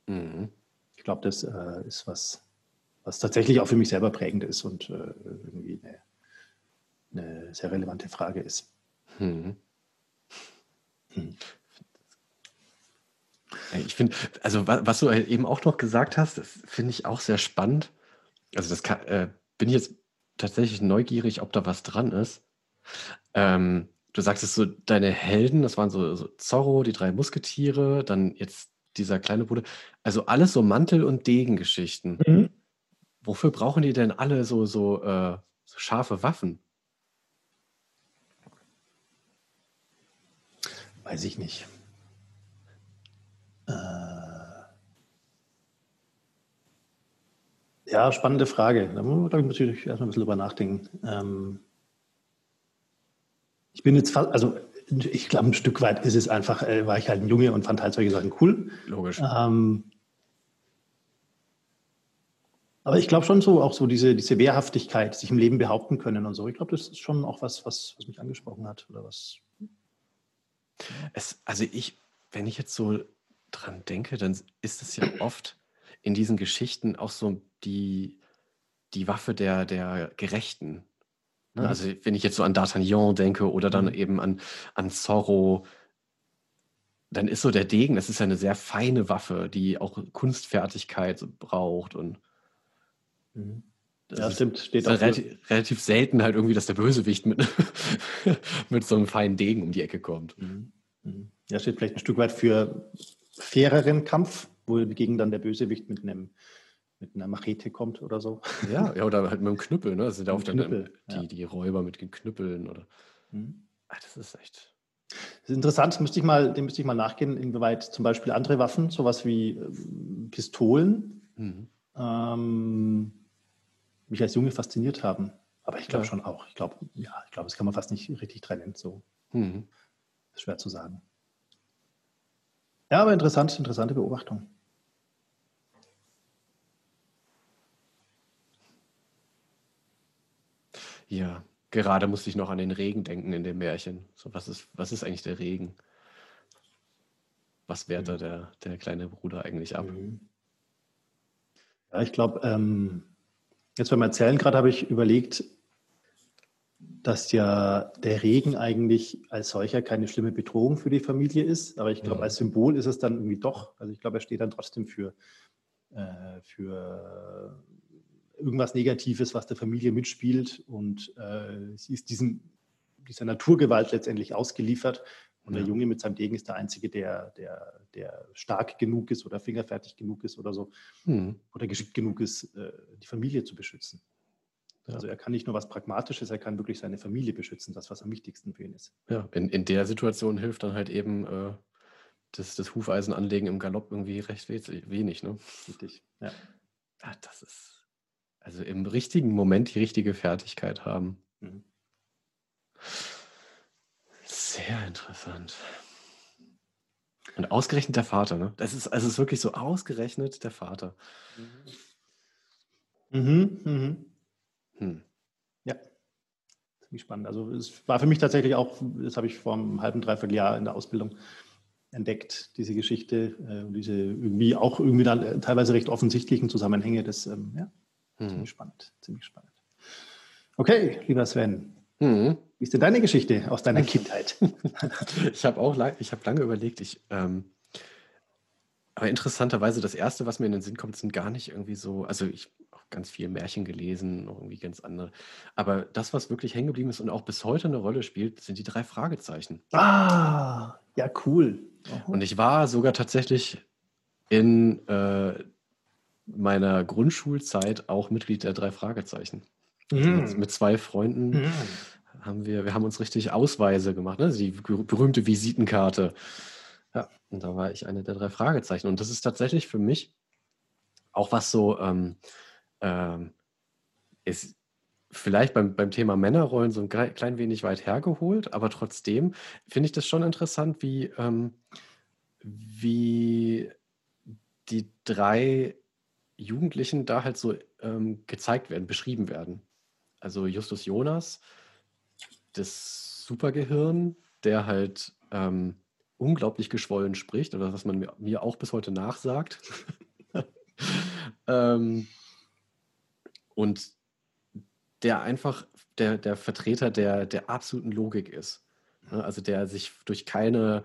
Mhm. Ich glaube, das äh, ist was, was tatsächlich auch für mich selber prägend ist und äh, irgendwie eine, eine, sehr relevante Frage ist. Mhm. Hm. Ich finde, also was du eben auch noch gesagt hast, das finde ich auch sehr spannend. Also das kann, äh, bin ich jetzt tatsächlich neugierig, ob da was dran ist. Ähm, du sagtest so, deine Helden, das waren so, so Zorro, die drei Musketiere, dann jetzt dieser kleine Bruder. Also alles so Mantel- und Degengeschichten. Mhm. Wofür brauchen die denn alle so, so, äh, so scharfe Waffen? Weiß ich nicht. Äh ja, spannende Frage. Da muss man, natürlich erstmal ein bisschen drüber nachdenken. Ähm ich bin jetzt fast, also ich glaube, ein Stück weit ist es einfach, äh, war ich halt ein Junge und fand halt solche Sachen cool. Logisch. Ähm aber ich glaube schon so, auch so diese, diese Wehrhaftigkeit, sich im Leben behaupten können und so. Ich glaube, das ist schon auch was, was, was mich angesprochen hat oder was es, also ich, wenn ich jetzt so dran denke, dann ist es ja oft in diesen Geschichten auch so die, die Waffe der, der Gerechten. Ne? Mhm. Also wenn ich jetzt so an D'Artagnan denke oder dann mhm. eben an, an Zorro, dann ist so der Degen, das ist ja eine sehr feine Waffe, die auch Kunstfertigkeit braucht und mhm. ja, stimmt. Steht auch relativ, relativ, selten halt irgendwie, dass der Bösewicht mit, mit so einem feinen Degen um die Ecke kommt. Mhm. Ja, steht vielleicht ein Stück weit für faireren Kampf, wogegen dann der Bösewicht mit einem mit einer Machete kommt oder so. Ja, ja oder halt mit einem Knüppel, ne? Das sind ja oft dann die, die Räuber mit den Knüppeln oder. Mhm. Ach, das ist echt. Das ist interessant, müsste ich mal, dem müsste ich mal nachgehen, inwieweit zum Beispiel andere Waffen, sowas wie ähm, Pistolen, mhm. ähm, mich als Junge fasziniert haben. Aber ich glaube ja. schon auch. Ich glaube, ja, ich glaube, das kann man fast nicht richtig trennen. So. Mhm schwer zu sagen. Ja, aber interessant, interessante Beobachtung. Ja, gerade musste ich noch an den Regen denken in dem Märchen. So, was ist, was ist eigentlich der Regen? Was wehrt da mhm. der, der kleine Bruder eigentlich ab? Mhm. Ja, ich glaube, ähm, jetzt beim Erzählen gerade habe ich überlegt, dass ja der Regen eigentlich als solcher keine schlimme Bedrohung für die Familie ist. Aber ich glaube, ja. als Symbol ist es dann irgendwie doch. Also ich glaube, er steht dann trotzdem für, äh, für irgendwas Negatives, was der Familie mitspielt. Und äh, sie ist diesem, dieser Naturgewalt letztendlich ausgeliefert. Und ja. der Junge mit seinem Degen ist der Einzige, der, der, der stark genug ist oder fingerfertig genug ist oder so. Mhm. Oder geschickt genug ist, äh, die Familie zu beschützen. Ja. Also er kann nicht nur was Pragmatisches, er kann wirklich seine Familie beschützen, das, was am wichtigsten für ihn ist. Ja, in, in der Situation hilft dann halt eben äh, das, das Hufeisenanlegen im Galopp irgendwie recht wenig. Ne? Richtig, ja. ja. Das ist, also im richtigen Moment die richtige Fertigkeit haben. Mhm. Sehr interessant. Und ausgerechnet der Vater, ne? Das ist, also es ist wirklich so ausgerechnet der Vater. Mhm, mhm. Hm. Ja, ziemlich spannend. Also es war für mich tatsächlich auch, das habe ich vor einem halben, dreiviertel Jahr in der Ausbildung entdeckt, diese Geschichte, äh, diese irgendwie auch irgendwie dann äh, teilweise recht offensichtlichen Zusammenhänge. Das, ähm, ja, hm. ziemlich spannend, ziemlich spannend. Okay, lieber Sven, hm. wie ist denn deine Geschichte aus deiner Kindheit? ich habe auch lang, ich habe lange überlegt, ich ähm, aber interessanterweise, das Erste, was mir in den Sinn kommt, sind gar nicht irgendwie so, also ich ganz viel Märchen gelesen, irgendwie ganz andere. Aber das, was wirklich hängen geblieben ist und auch bis heute eine Rolle spielt, sind die drei Fragezeichen. Ah, ja, cool. Aha. Und ich war sogar tatsächlich in äh, meiner Grundschulzeit auch Mitglied der drei Fragezeichen. Mhm. Mit zwei Freunden mhm. haben wir, wir haben uns richtig Ausweise gemacht, ne? Also die berühmte Visitenkarte. Ja, und da war ich eine der drei Fragezeichen. Und das ist tatsächlich für mich auch was so ähm, ähm, ist vielleicht beim, beim Thema Männerrollen so ein klein wenig weit hergeholt, aber trotzdem finde ich das schon interessant, wie, ähm, wie die drei Jugendlichen da halt so ähm, gezeigt werden, beschrieben werden. Also Justus Jonas, das Supergehirn, der halt ähm, unglaublich geschwollen spricht, oder was man mir, mir auch bis heute nachsagt. ähm, und der einfach der, der Vertreter der, der absoluten Logik ist. Ne? Also der sich durch keine,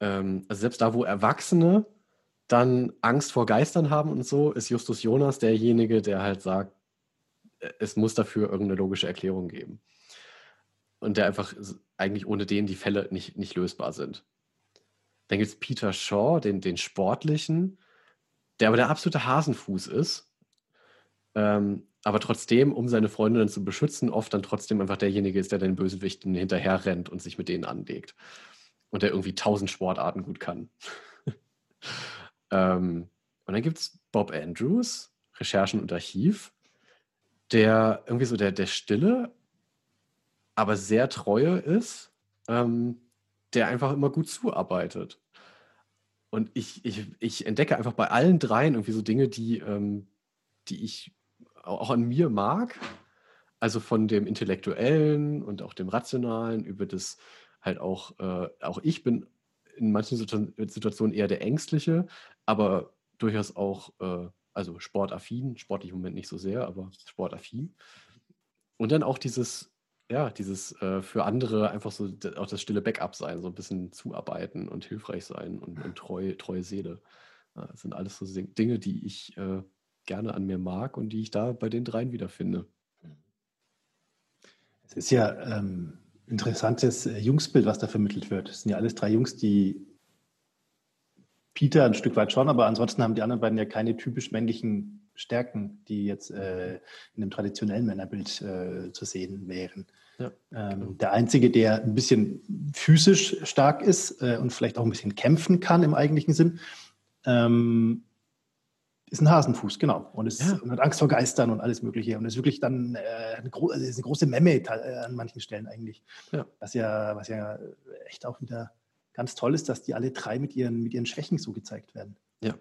ähm, also selbst da, wo Erwachsene dann Angst vor Geistern haben und so, ist Justus Jonas derjenige, der halt sagt, es muss dafür irgendeine logische Erklärung geben. Und der einfach eigentlich ohne den die Fälle nicht, nicht lösbar sind. Dann gibt es Peter Shaw, den, den Sportlichen, der aber der absolute Hasenfuß ist. Ähm, aber trotzdem, um seine Freundinnen zu beschützen, oft dann trotzdem einfach derjenige ist, der den Bösewichten hinterher rennt und sich mit denen anlegt. Und der irgendwie tausend Sportarten gut kann. ähm, und dann gibt es Bob Andrews, Recherchen und Archiv, der irgendwie so der, der Stille, aber sehr treue ist, ähm, der einfach immer gut zuarbeitet. Und ich, ich, ich entdecke einfach bei allen dreien irgendwie so Dinge, die, ähm, die ich auch an mir mag. Also von dem Intellektuellen und auch dem Rationalen über das halt auch, äh, auch ich bin in manchen Situationen eher der Ängstliche, aber durchaus auch, äh, also sportaffin, sportlich im Moment nicht so sehr, aber sportaffin. Und dann auch dieses, ja, dieses äh, für andere einfach so auch das stille Backup sein, so ein bisschen zuarbeiten und hilfreich sein und, und treu, treue Seele. das sind alles so Dinge, die ich äh, gerne an mir mag und die ich da bei den dreien wiederfinde. Es ist ja ähm, interessantes äh, Jungsbild, was da vermittelt wird. Es sind ja alles drei Jungs, die Peter ein Stück weit schon, aber ansonsten haben die anderen beiden ja keine typisch männlichen Stärken, die jetzt äh, in dem traditionellen Männerbild äh, zu sehen wären. Ja, ähm, genau. Der Einzige, der ein bisschen physisch stark ist äh, und vielleicht auch ein bisschen kämpfen kann im eigentlichen Sinn, ähm, ist ein Hasenfuß, genau. Und, es, ja. und hat Angst vor Geistern und alles Mögliche. Und ist wirklich dann äh, eine, gro also ist eine, große Memme äh, an manchen Stellen eigentlich. Ja. Was, ja, was ja echt auch wieder ganz toll ist, dass die alle drei mit ihren, mit ihren Schwächen so gezeigt werden. Ja.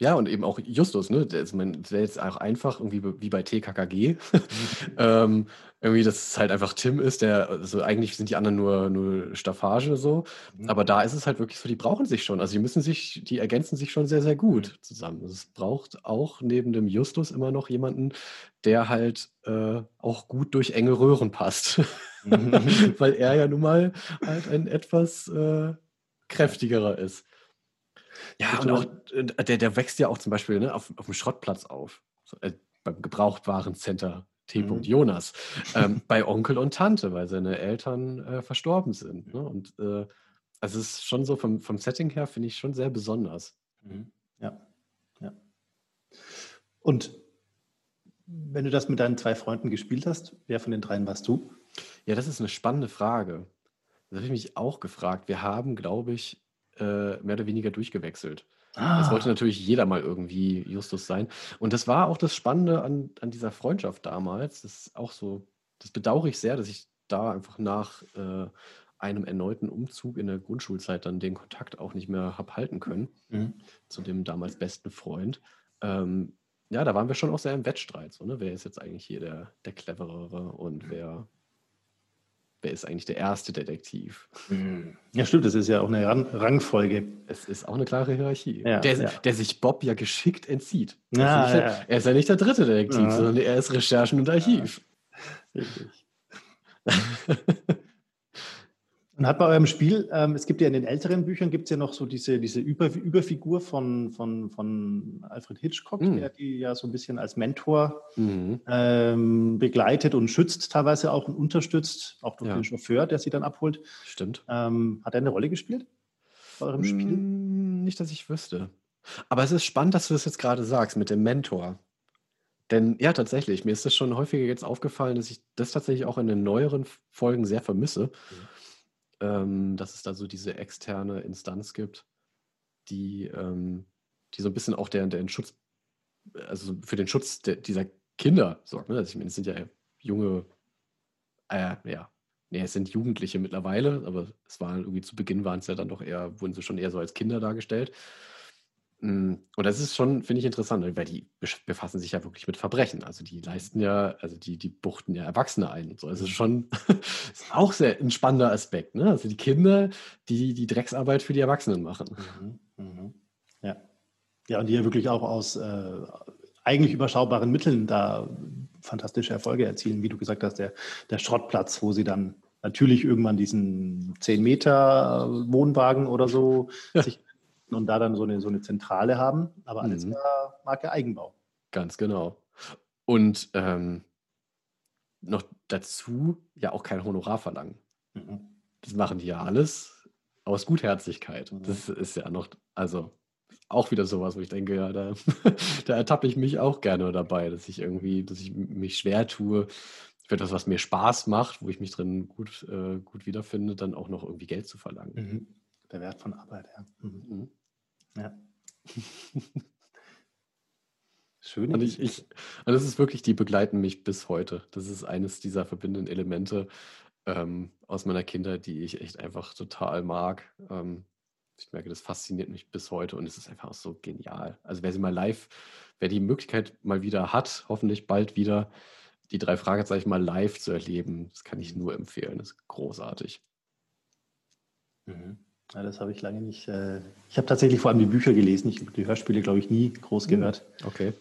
Ja, und eben auch Justus, ne? Der ist, der ist auch einfach irgendwie wie bei TKKG. Mhm. ähm, irgendwie, dass es halt einfach Tim ist, der, also eigentlich sind die anderen nur, nur Staffage so. Mhm. Aber da ist es halt wirklich so, die brauchen sich schon. Also die müssen sich, die ergänzen sich schon sehr, sehr gut mhm. zusammen. Also es braucht auch neben dem Justus immer noch jemanden, der halt äh, auch gut durch enge Röhren passt. Mhm. Weil er ja nun mal halt ein etwas äh, kräftigerer ist. Ja, und auch äh, der, der wächst ja auch zum Beispiel ne, auf, auf dem Schrottplatz auf. So, äh, beim Gebrauchtwarencenter T. Mhm. Jonas. Ähm, bei Onkel und Tante, weil seine Eltern äh, verstorben sind. Ne? Und äh, also es ist schon so vom, vom Setting her, finde ich schon sehr besonders. Mhm. Ja. ja. Und wenn du das mit deinen zwei Freunden gespielt hast, wer von den dreien warst du? Ja, das ist eine spannende Frage. Das habe ich mich auch gefragt. Wir haben, glaube ich, mehr oder weniger durchgewechselt. Ah. Das wollte natürlich jeder mal irgendwie Justus sein. Und das war auch das Spannende an, an dieser Freundschaft damals. Das ist auch so, das bedauere ich sehr, dass ich da einfach nach äh, einem erneuten Umzug in der Grundschulzeit dann den Kontakt auch nicht mehr habe halten können mhm. zu dem damals besten Freund. Ähm, ja, da waren wir schon auch sehr im Wettstreit. So, ne? Wer ist jetzt eigentlich hier der, der Cleverere und wer wer ist eigentlich der erste Detektiv? Hm. Ja, stimmt, das ist ja auch eine Rangfolge. Es ist auch eine klare Hierarchie, ja, der, ja. der, sich Bob ja geschickt entzieht. Ja, er, ja. er, ist ja nicht der dritte Detektiv, sondern er ist Recherchen und Archiv. Richtig. Und hat bei eurem Spiel, ähm, es gibt ja in den älteren Büchern, gibt es ja noch so diese, diese Über, Überfigur von, von, von Alfred Hitchcock, mhm. der die ja so ein bisschen als Mentor mhm. ähm, begleitet und schützt, teilweise auch und unterstützt, auch durch ja. den Chauffeur, der sie dann abholt. Stimmt. Ähm, hat er eine Rolle gespielt bei eurem Spiel? Hm, nicht, dass ich wüsste. Aber es ist spannend, dass du das jetzt gerade sagst mit dem Mentor. Denn ja, tatsächlich, mir ist das schon häufiger jetzt aufgefallen, dass ich das tatsächlich auch in den neueren Folgen sehr vermisse. Mhm ähm, dass es da so diese externe Instanz gibt, die, ähm, die so ein bisschen auch der, der Schutz, also für den Schutz der, dieser Kinder sorgt. Ne? Also ich meine, es sind ja junge, äh, ja, nee, es sind Jugendliche mittlerweile, aber es waren irgendwie zu Beginn waren es ja dann doch eher, wurden sie schon eher so als Kinder dargestellt. Hm, und das ist schon, finde ich, interessant, weil die befassen sich ja wirklich mit Verbrechen. Also die leisten ja, also die, die buchten ja Erwachsene ein und so. Also schon ist auch sehr ein spannender Aspekt. Ne? Also die Kinder, die die Drecksarbeit für die Erwachsenen machen. Mhm, mhm. Ja. Ja, und die ja wirklich auch aus äh, eigentlich überschaubaren Mitteln da fantastische Erfolge erzielen, wie du gesagt hast, der, der Schrottplatz, wo sie dann natürlich irgendwann diesen 10 Meter Wohnwagen oder so ja. sich und da dann so eine, so eine Zentrale haben. Aber alles mhm. war Marke Eigenbau. Ganz genau. Und ähm, noch dazu ja auch kein Honorar verlangen. Mhm. Das machen die ja alles aus Gutherzigkeit. Mhm. Das ist ja noch, also auch wieder sowas, wo ich denke, ja, da, da ertappe ich mich auch gerne dabei, dass ich irgendwie, dass ich mich schwer tue, für etwas, was mir Spaß macht, wo ich mich drin gut, äh, gut wiederfinde, dann auch noch irgendwie Geld zu verlangen. Mhm. Der Wert von Arbeit, ja. Mhm. mhm. Ja. Schön. Und, ich, ich, und das ist wirklich, die begleiten mich bis heute. Das ist eines dieser verbindenden Elemente ähm, aus meiner Kindheit, die ich echt einfach total mag. Ähm, ich merke, das fasziniert mich bis heute und es ist einfach so genial. Also wer sie mal live, wer die Möglichkeit mal wieder hat, hoffentlich bald wieder, die drei Fragezeichen mal live zu erleben, das kann ich nur empfehlen. Das ist großartig. Mhm. Ja, das habe ich lange nicht. Äh, ich habe tatsächlich vor allem die Bücher gelesen. Ich habe die Hörspiele, glaube ich, nie groß hm, gehört. Okay.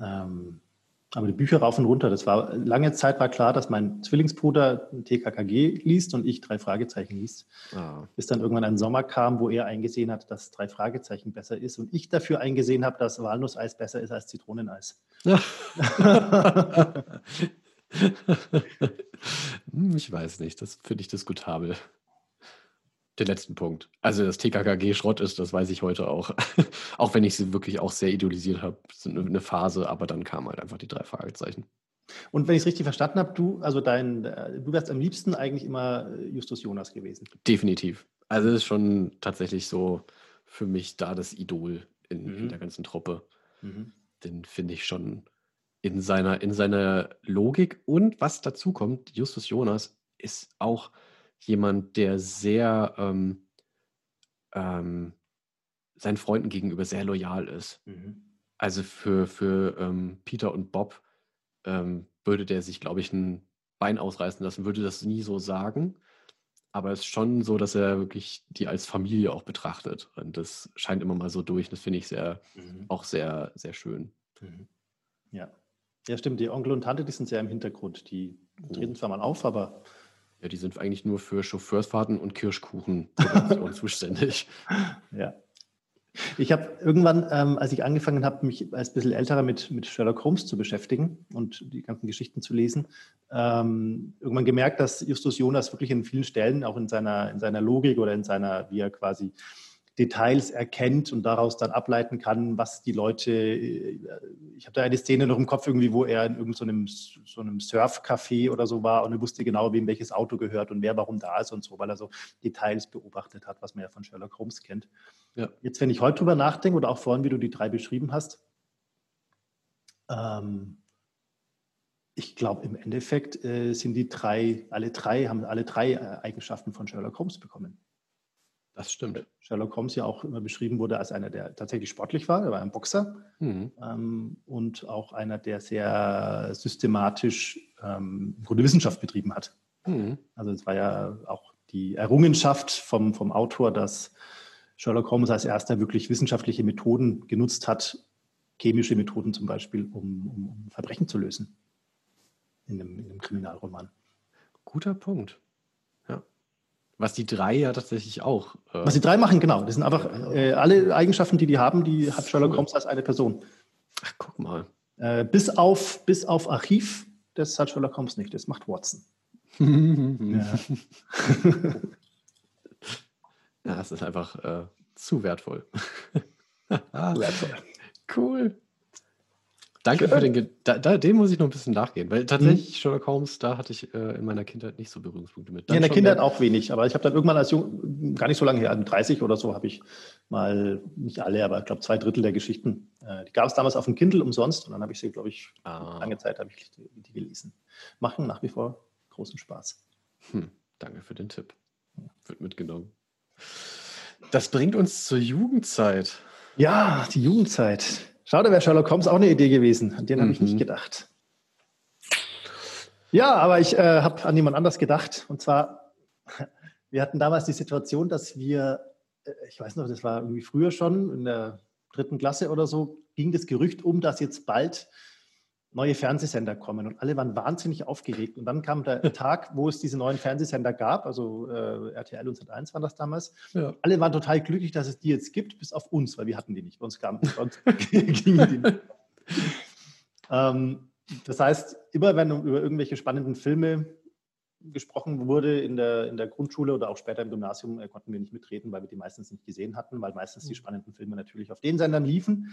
Ähm, aber die Bücher rauf und runter, das war lange Zeit war klar, dass mein Zwillingsbruder TKKG liest und ich drei Fragezeichen liest. Ah. Bis dann irgendwann ein Sommer kam, wo er eingesehen hat, dass drei Fragezeichen besser ist und ich dafür eingesehen habe, dass Walnusseis besser ist als Zitroneneis. Hm, ich weiß nicht, das finde ich diskutabel den letzten Punkt. Also, dass TKKG Schrott ist, das weiß ich heute auch. auch wenn ich sie wirklich auch sehr idolisiert habe. Das ist eine Phase, aber dann kamen halt einfach die drei Fragezeichen. Und wenn ich es richtig verstanden habe, du, also dein, du wärst am liebsten eigentlich immer Justus Jonas gewesen. Definitiv. Also es ist schon tatsächlich so für mich da das Idol in, mhm. in der ganzen Truppe. Mhm. Den finde ich schon in seiner, in seiner Logik. Und was dazu kommt, Justus Jonas ist auch jemand, der sehr ähm, ähm, seinen Freunden gegenüber sehr loyal ist. Mhm. Also für, für ähm, Peter und Bob ähm, würde der sich, glaube ich, ein Bein ausreißen lassen, würde das nie so sagen. Aber es ist schon so, dass er wirklich die als Familie auch betrachtet. Und das scheint immer mal so durch. Das finde ich sehr, mhm. auch sehr, sehr schön. Mhm. Ja. Ja, stimmt. Die Onkel und Tante, die sind sehr im Hintergrund. Die oh. treten zwar mal auf, aber ja, die sind eigentlich nur für Chauffeursfahrten und Kirschkuchen zuständig. Ja. Ich habe irgendwann, ähm, als ich angefangen habe, mich als bisschen älterer mit, mit Sherlock Holmes zu beschäftigen und die ganzen Geschichten zu lesen, ähm, irgendwann gemerkt, dass Justus Jonas wirklich in vielen Stellen, auch in seiner, in seiner Logik oder in seiner, wie er quasi Details erkennt und daraus dann ableiten kann, was die Leute. Äh, ich habe da eine Szene noch im Kopf irgendwie, wo er in irgendeinem so, so einem Surfcafé oder so war und er wusste genau, wem welches Auto gehört und wer warum da ist und so, weil er so Details beobachtet hat, was man ja von Sherlock Holmes kennt. Ja. Jetzt, wenn ich heute drüber nachdenke oder auch vorhin, wie du die drei beschrieben hast, ähm, ich glaube, im Endeffekt äh, sind die drei, alle drei, haben alle drei äh, Eigenschaften von Sherlock Holmes bekommen. Das stimmt. Sherlock Holmes ja auch immer beschrieben wurde als einer, der tatsächlich sportlich war. Er war ein Boxer mhm. ähm, und auch einer, der sehr systematisch ähm, im Grunde Wissenschaft betrieben hat. Mhm. Also es war ja auch die Errungenschaft vom, vom Autor, dass Sherlock Holmes als erster wirklich wissenschaftliche Methoden genutzt hat, chemische Methoden zum Beispiel, um, um, um Verbrechen zu lösen in einem, in einem Kriminalroman. Guter Punkt. Was die drei ja tatsächlich auch. Äh Was die drei machen, genau. Das sind einfach äh, alle Eigenschaften, die die haben, die hat Sherlock Holmes als eine Person. Ach, guck mal. Äh, bis, auf, bis auf Archiv, das hat Sherlock Holmes nicht. Das macht Watson. ja. ja, es ist einfach äh, zu wertvoll. wertvoll. Cool. Danke für den, da, da, dem muss ich noch ein bisschen nachgehen, weil tatsächlich mhm. Sherlock Holmes, da hatte ich äh, in meiner Kindheit nicht so Berührungspunkte mit. Dann ja, in der Kindheit auch wenig, aber ich habe dann irgendwann als Jung, gar nicht so lange her, 30 oder so, habe ich mal, nicht alle, aber ich glaube zwei Drittel der Geschichten, äh, die gab es damals auf dem Kindle umsonst und dann habe ich sie, glaube ich, ah. lange Zeit habe ich die, die, gelesen. Machen nach wie vor großen Spaß. Hm, danke für den Tipp. Wird mitgenommen. Das bringt uns zur Jugendzeit. Ja, die Jugendzeit. Schade, wäre Sherlock Holmes auch eine Idee gewesen. An den mhm. habe ich nicht mhm. gedacht. Ja, aber ich äh, habe an jemand anders gedacht. Und zwar, wir hatten damals die Situation, dass wir, äh, ich weiß noch, das war irgendwie früher schon, in der dritten Klasse oder so, ging das Gerücht um, dass jetzt bald neue Fernsehsender kommen und alle waren wahnsinnig aufgeregt. Und dann kam der Tag, wo es diese neuen Fernsehsender gab, also äh, RTL und Z1 waren das damals. Ja. Alle waren total glücklich, dass es die jetzt gibt, bis auf uns, weil wir hatten die nicht. Bei uns, kam, bei uns gingen die nicht. Ähm, das heißt, immer wenn über irgendwelche spannenden Filme gesprochen wurde in der, in der Grundschule oder auch später im Gymnasium, äh, konnten wir nicht mitreden, weil wir die meistens nicht gesehen hatten, weil meistens die mhm. spannenden Filme natürlich auf den Sendern liefen.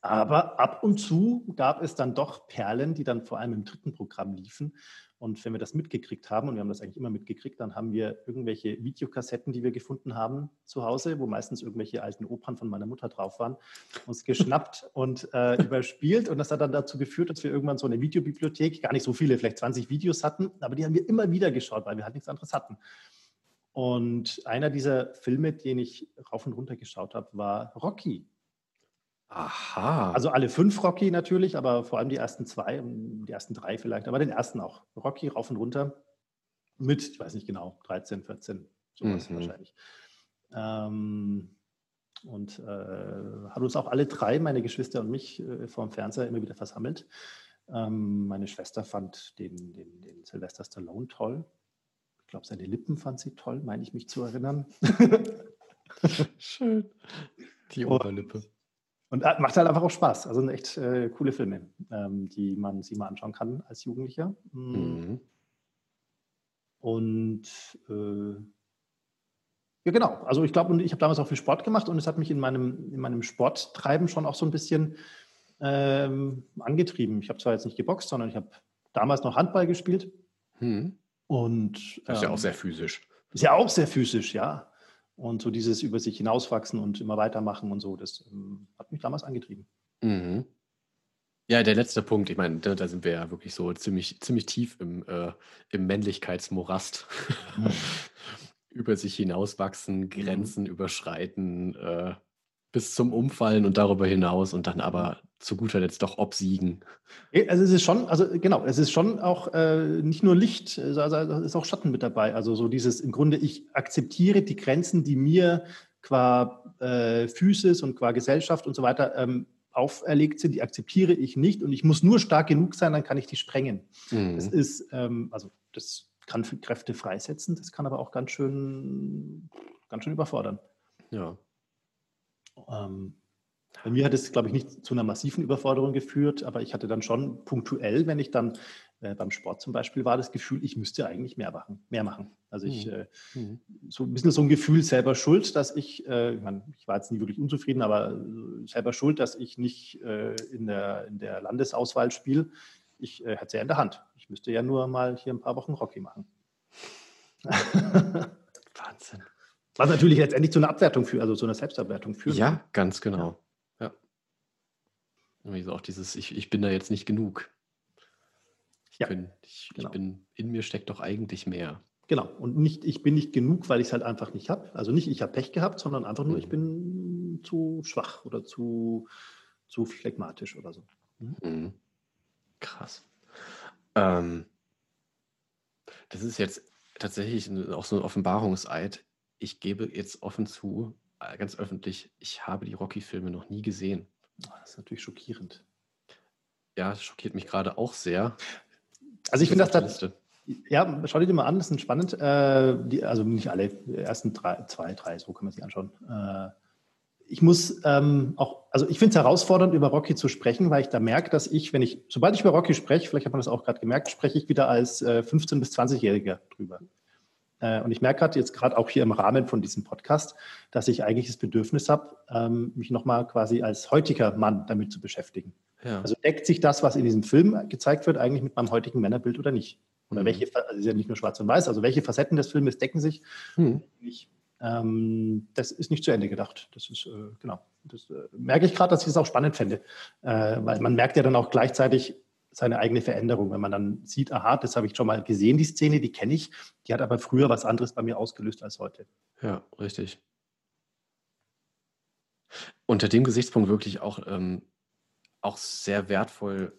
Aber ab und zu gab es dann doch Perlen, die dann vor allem im dritten Programm liefen. Und wenn wir das mitgekriegt haben, und wir haben das eigentlich immer mitgekriegt, dann haben wir irgendwelche Videokassetten, die wir gefunden haben zu Hause, wo meistens irgendwelche alten Opern von meiner Mutter drauf waren, uns geschnappt und äh, überspielt. Und das hat dann dazu geführt, dass wir irgendwann so eine Videobibliothek, gar nicht so viele, vielleicht 20 Videos hatten, aber die haben wir immer wieder geschaut, weil wir halt nichts anderes hatten. Und einer dieser Filme, den ich rauf und runter geschaut habe, war Rocky. Aha. Also alle fünf Rocky natürlich, aber vor allem die ersten zwei, die ersten drei vielleicht, aber den ersten auch. Rocky rauf und runter mit, ich weiß nicht genau, 13, 14, sowas mhm. wahrscheinlich. Ähm, und äh, hat uns auch alle drei, meine Geschwister und mich, äh, vor dem Fernseher immer wieder versammelt. Ähm, meine Schwester fand den, den, den Sylvester Stallone toll. Ich glaube, seine Lippen fand sie toll, meine ich mich zu erinnern. Schön. Die Oberlippe. Und äh, macht halt einfach auch Spaß. Also sind echt äh, coole Filme, ähm, die man sich mal anschauen kann als Jugendlicher. Mm. Mhm. Und äh, ja, genau. Also ich glaube, ich habe damals auch viel Sport gemacht und es hat mich in meinem, in meinem Sporttreiben schon auch so ein bisschen ähm, angetrieben. Ich habe zwar jetzt nicht geboxt, sondern ich habe damals noch Handball gespielt. Mhm. Und, das ist ja auch ähm, sehr physisch. Ist ja auch sehr physisch, ja. Und so dieses über sich hinauswachsen und immer weitermachen und so, das ähm, hat mich damals angetrieben. Mhm. Ja, der letzte Punkt, ich meine, da, da, sind wir ja wirklich so ziemlich, ziemlich tief im, äh, im Männlichkeitsmorast. Mhm. über sich hinauswachsen, mhm. Grenzen mhm. überschreiten, äh, bis zum Umfallen und darüber hinaus und dann aber zu guter Letzt doch obsiegen. Also es ist schon, also genau, es ist schon auch äh, nicht nur Licht, also es ist auch Schatten mit dabei. Also so dieses, im Grunde, ich akzeptiere die Grenzen, die mir qua äh, Physis und qua Gesellschaft und so weiter ähm, auferlegt sind, die akzeptiere ich nicht und ich muss nur stark genug sein, dann kann ich die sprengen. Mhm. Das ist, ähm, also das kann Kräfte freisetzen, das kann aber auch ganz schön, ganz schön überfordern. Ja. Ähm, bei mir hat es, glaube ich, nicht zu einer massiven Überforderung geführt, aber ich hatte dann schon punktuell, wenn ich dann äh, beim Sport zum Beispiel war, das Gefühl, ich müsste eigentlich mehr machen. Mehr machen. Also ich, mhm. äh, mhm. so ein bisschen so ein Gefühl selber schuld, dass ich, äh, ich, mein, ich war jetzt nie wirklich unzufrieden, aber äh, selber schuld, dass ich nicht äh, in, der, in der Landesauswahl spiele. Ich äh, hätte es ja in der Hand. Ich müsste ja nur mal hier ein paar Wochen Rocky machen. Wahnsinn. Was natürlich letztendlich zu einer Abwertung führt, also zu einer Selbstabwertung führt. Ja, ganz genau. Ja. ja. So auch dieses, ich, ich bin da jetzt nicht genug. Ich, ja, bin, ich, genau. ich bin, in mir steckt doch eigentlich mehr. Genau. Und nicht, ich bin nicht genug, weil ich es halt einfach nicht habe. Also nicht, ich habe Pech gehabt, sondern einfach nur, mhm. ich bin zu schwach oder zu, zu phlegmatisch oder so. Mhm. Mhm. Krass. Ähm, das ist jetzt tatsächlich auch so ein Offenbarungseid ich gebe jetzt offen zu, äh, ganz öffentlich, ich habe die Rocky-Filme noch nie gesehen. Ah, das ist natürlich schockierend. Ja, das schockiert mich gerade auch sehr. Also ich finde das da, ja, schau dir die mal an, das sind spannend. Äh, die, also nicht alle, die ersten drei, zwei, drei, so kann man sich anschauen. Äh, ich muss ähm, auch, also ich finde es herausfordernd, über Rocky zu sprechen, weil ich da merke, dass ich, wenn ich, sobald ich über Rocky spreche, vielleicht hat man das auch gerade gemerkt, spreche ich wieder als äh, 15- bis 20-Jähriger drüber. Äh, und ich merke gerade jetzt gerade auch hier im Rahmen von diesem Podcast, dass ich eigentlich das Bedürfnis habe, ähm, mich nochmal quasi als heutiger Mann damit zu beschäftigen. Ja. Also deckt sich das, was in diesem Film gezeigt wird, eigentlich mit meinem heutigen Männerbild oder nicht? Oder mhm. welche, also ist ja nicht nur schwarz und weiß, also welche Facetten des Filmes decken sich? Mhm. Ähm, das ist nicht zu Ende gedacht. Das ist, äh, genau. Das äh, merke ich gerade, dass ich es auch spannend fände. Äh, weil man merkt ja dann auch gleichzeitig, seine eigene Veränderung. Wenn man dann sieht, aha, das habe ich schon mal gesehen, die Szene, die kenne ich, die hat aber früher was anderes bei mir ausgelöst als heute. Ja, richtig. Unter dem Gesichtspunkt wirklich auch, ähm, auch sehr wertvoll,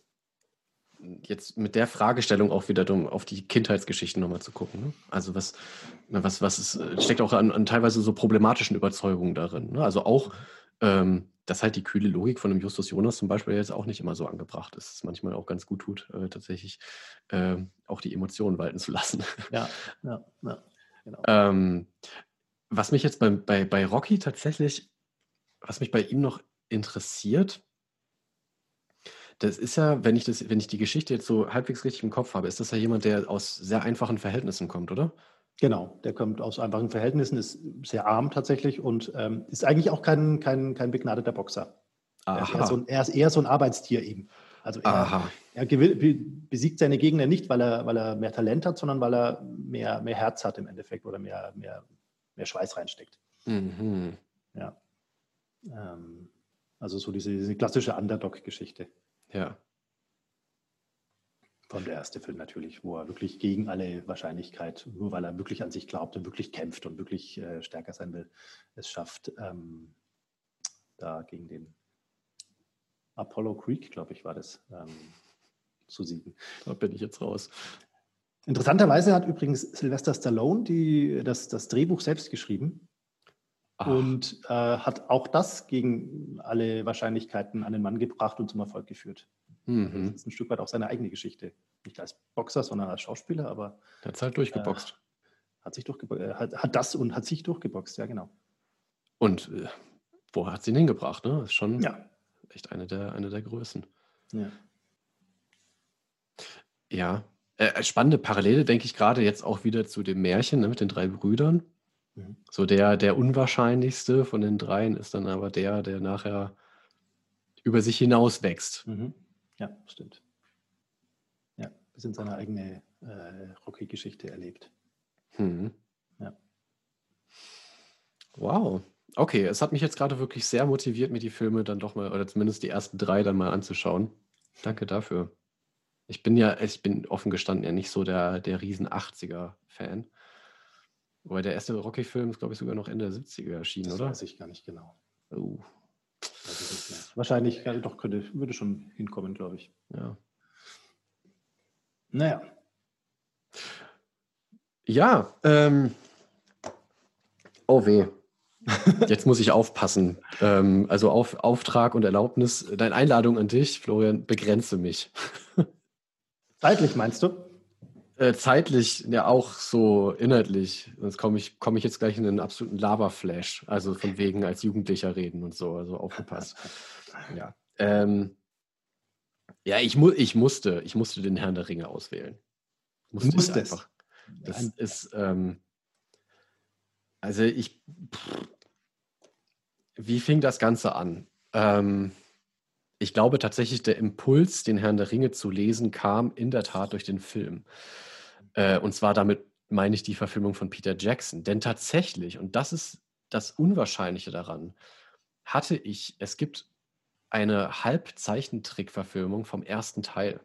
jetzt mit der Fragestellung auch wieder auf die Kindheitsgeschichten nochmal zu gucken. Ne? Also was, was, was ist, steckt auch an, an, teilweise so problematischen Überzeugungen darin. Ne? Also auch ähm, dass halt die kühle Logik von einem Justus Jonas zum Beispiel jetzt auch nicht immer so angebracht ist. Es manchmal auch ganz gut tut, äh, tatsächlich äh, auch die Emotionen walten zu lassen. Ja, ja, ja. Genau. Ähm, was mich jetzt bei, bei, bei Rocky tatsächlich, was mich bei ihm noch interessiert, das ist ja, wenn ich, das, wenn ich die Geschichte jetzt so halbwegs richtig im Kopf habe, ist das ja jemand, der aus sehr einfachen Verhältnissen kommt, oder? Genau, der kommt aus einfachen Verhältnissen, ist sehr arm tatsächlich und ähm, ist eigentlich auch kein, kein, kein begnadeter Boxer. Er ist, so ein, er ist, eher so ein Arbeitstier eben. Also er, er besiegt seine Gegner nicht, weil er, weil er mehr Talent hat, sondern weil er mehr, mehr Herz hat im Endeffekt oder mehr, mehr, mehr Schweiß reinsteckt. Mhm. Ja. Ähm, also so diese, diese klassische Underdog-Geschichte. Ja. Von der erste Film natürlich, wo er wirklich gegen alle Wahrscheinlichkeit, nur weil er wirklich an sich glaubt und wirklich kämpft und wirklich äh, stärker sein will, es schafft, ähm, da gegen den Apollo Creek, glaube ich, war das, ähm, zu siegen. Da bin ich jetzt raus. Interessanterweise hat übrigens Sylvester Stallone die, das, das Drehbuch selbst geschrieben Ach. und äh, hat auch das gegen alle Wahrscheinlichkeiten an den Mann gebracht und zum Erfolg geführt. Mhm. Das ist ein Stück weit auch seine eigene Geschichte. Nicht als Boxer, sondern als Schauspieler, aber. Er hat halt durchgeboxt. Äh, hat sich durchgeboxt, äh, hat, hat, das und hat sich durchgeboxt, ja, genau. Und äh, wo hat sie ihn hingebracht? Ne? Das ist schon ja. echt eine der, eine der Größen. Ja. Ja. Äh, spannende Parallele, denke ich gerade jetzt auch wieder zu dem Märchen ne, mit den drei Brüdern. Mhm. So der, der unwahrscheinlichste von den dreien ist dann aber der, der nachher über sich hinaus wächst. Mhm. Ja, stimmt. Ja, bis in seine eigene äh, Rocky-Geschichte erlebt. Hm. Ja. Wow. Okay, es hat mich jetzt gerade wirklich sehr motiviert, mir die Filme dann doch mal, oder zumindest die ersten drei dann mal anzuschauen. Danke dafür. Ich bin ja, ich bin offen gestanden ja nicht so der, der riesen 80er-Fan. Wobei der erste Rocky-Film ist, glaube ich, sogar noch Ende der 70er erschienen, das oder? Das weiß ich gar nicht genau. Oh, Wahrscheinlich ja, doch könnte, würde schon hinkommen, glaube ich. Ja. Naja. Ja, ähm, oh weh. Jetzt muss ich aufpassen. ähm, also auf Auftrag und Erlaubnis, deine Einladung an dich, Florian, begrenze mich. Zeitlich meinst du? Äh, zeitlich, ja auch so inhaltlich. Sonst komme ich, komm ich jetzt gleich in einen absoluten Lava-Flash. Also von wegen als Jugendlicher reden und so. Also aufgepasst. ja. Ähm, ja, ich, mu ich, musste, ich musste den Herrn der Ringe auswählen. Musste musste einfach. Das ja. ist, ähm, also ich, pff, wie fing das Ganze an? Ähm, ich glaube tatsächlich, der Impuls, den Herrn der Ringe zu lesen, kam in der Tat durch den Film. Äh, und zwar damit meine ich die Verfilmung von Peter Jackson. Denn tatsächlich, und das ist das Unwahrscheinliche daran, hatte ich, es gibt eine Halbzeichentrick-Verfilmung vom ersten Teil.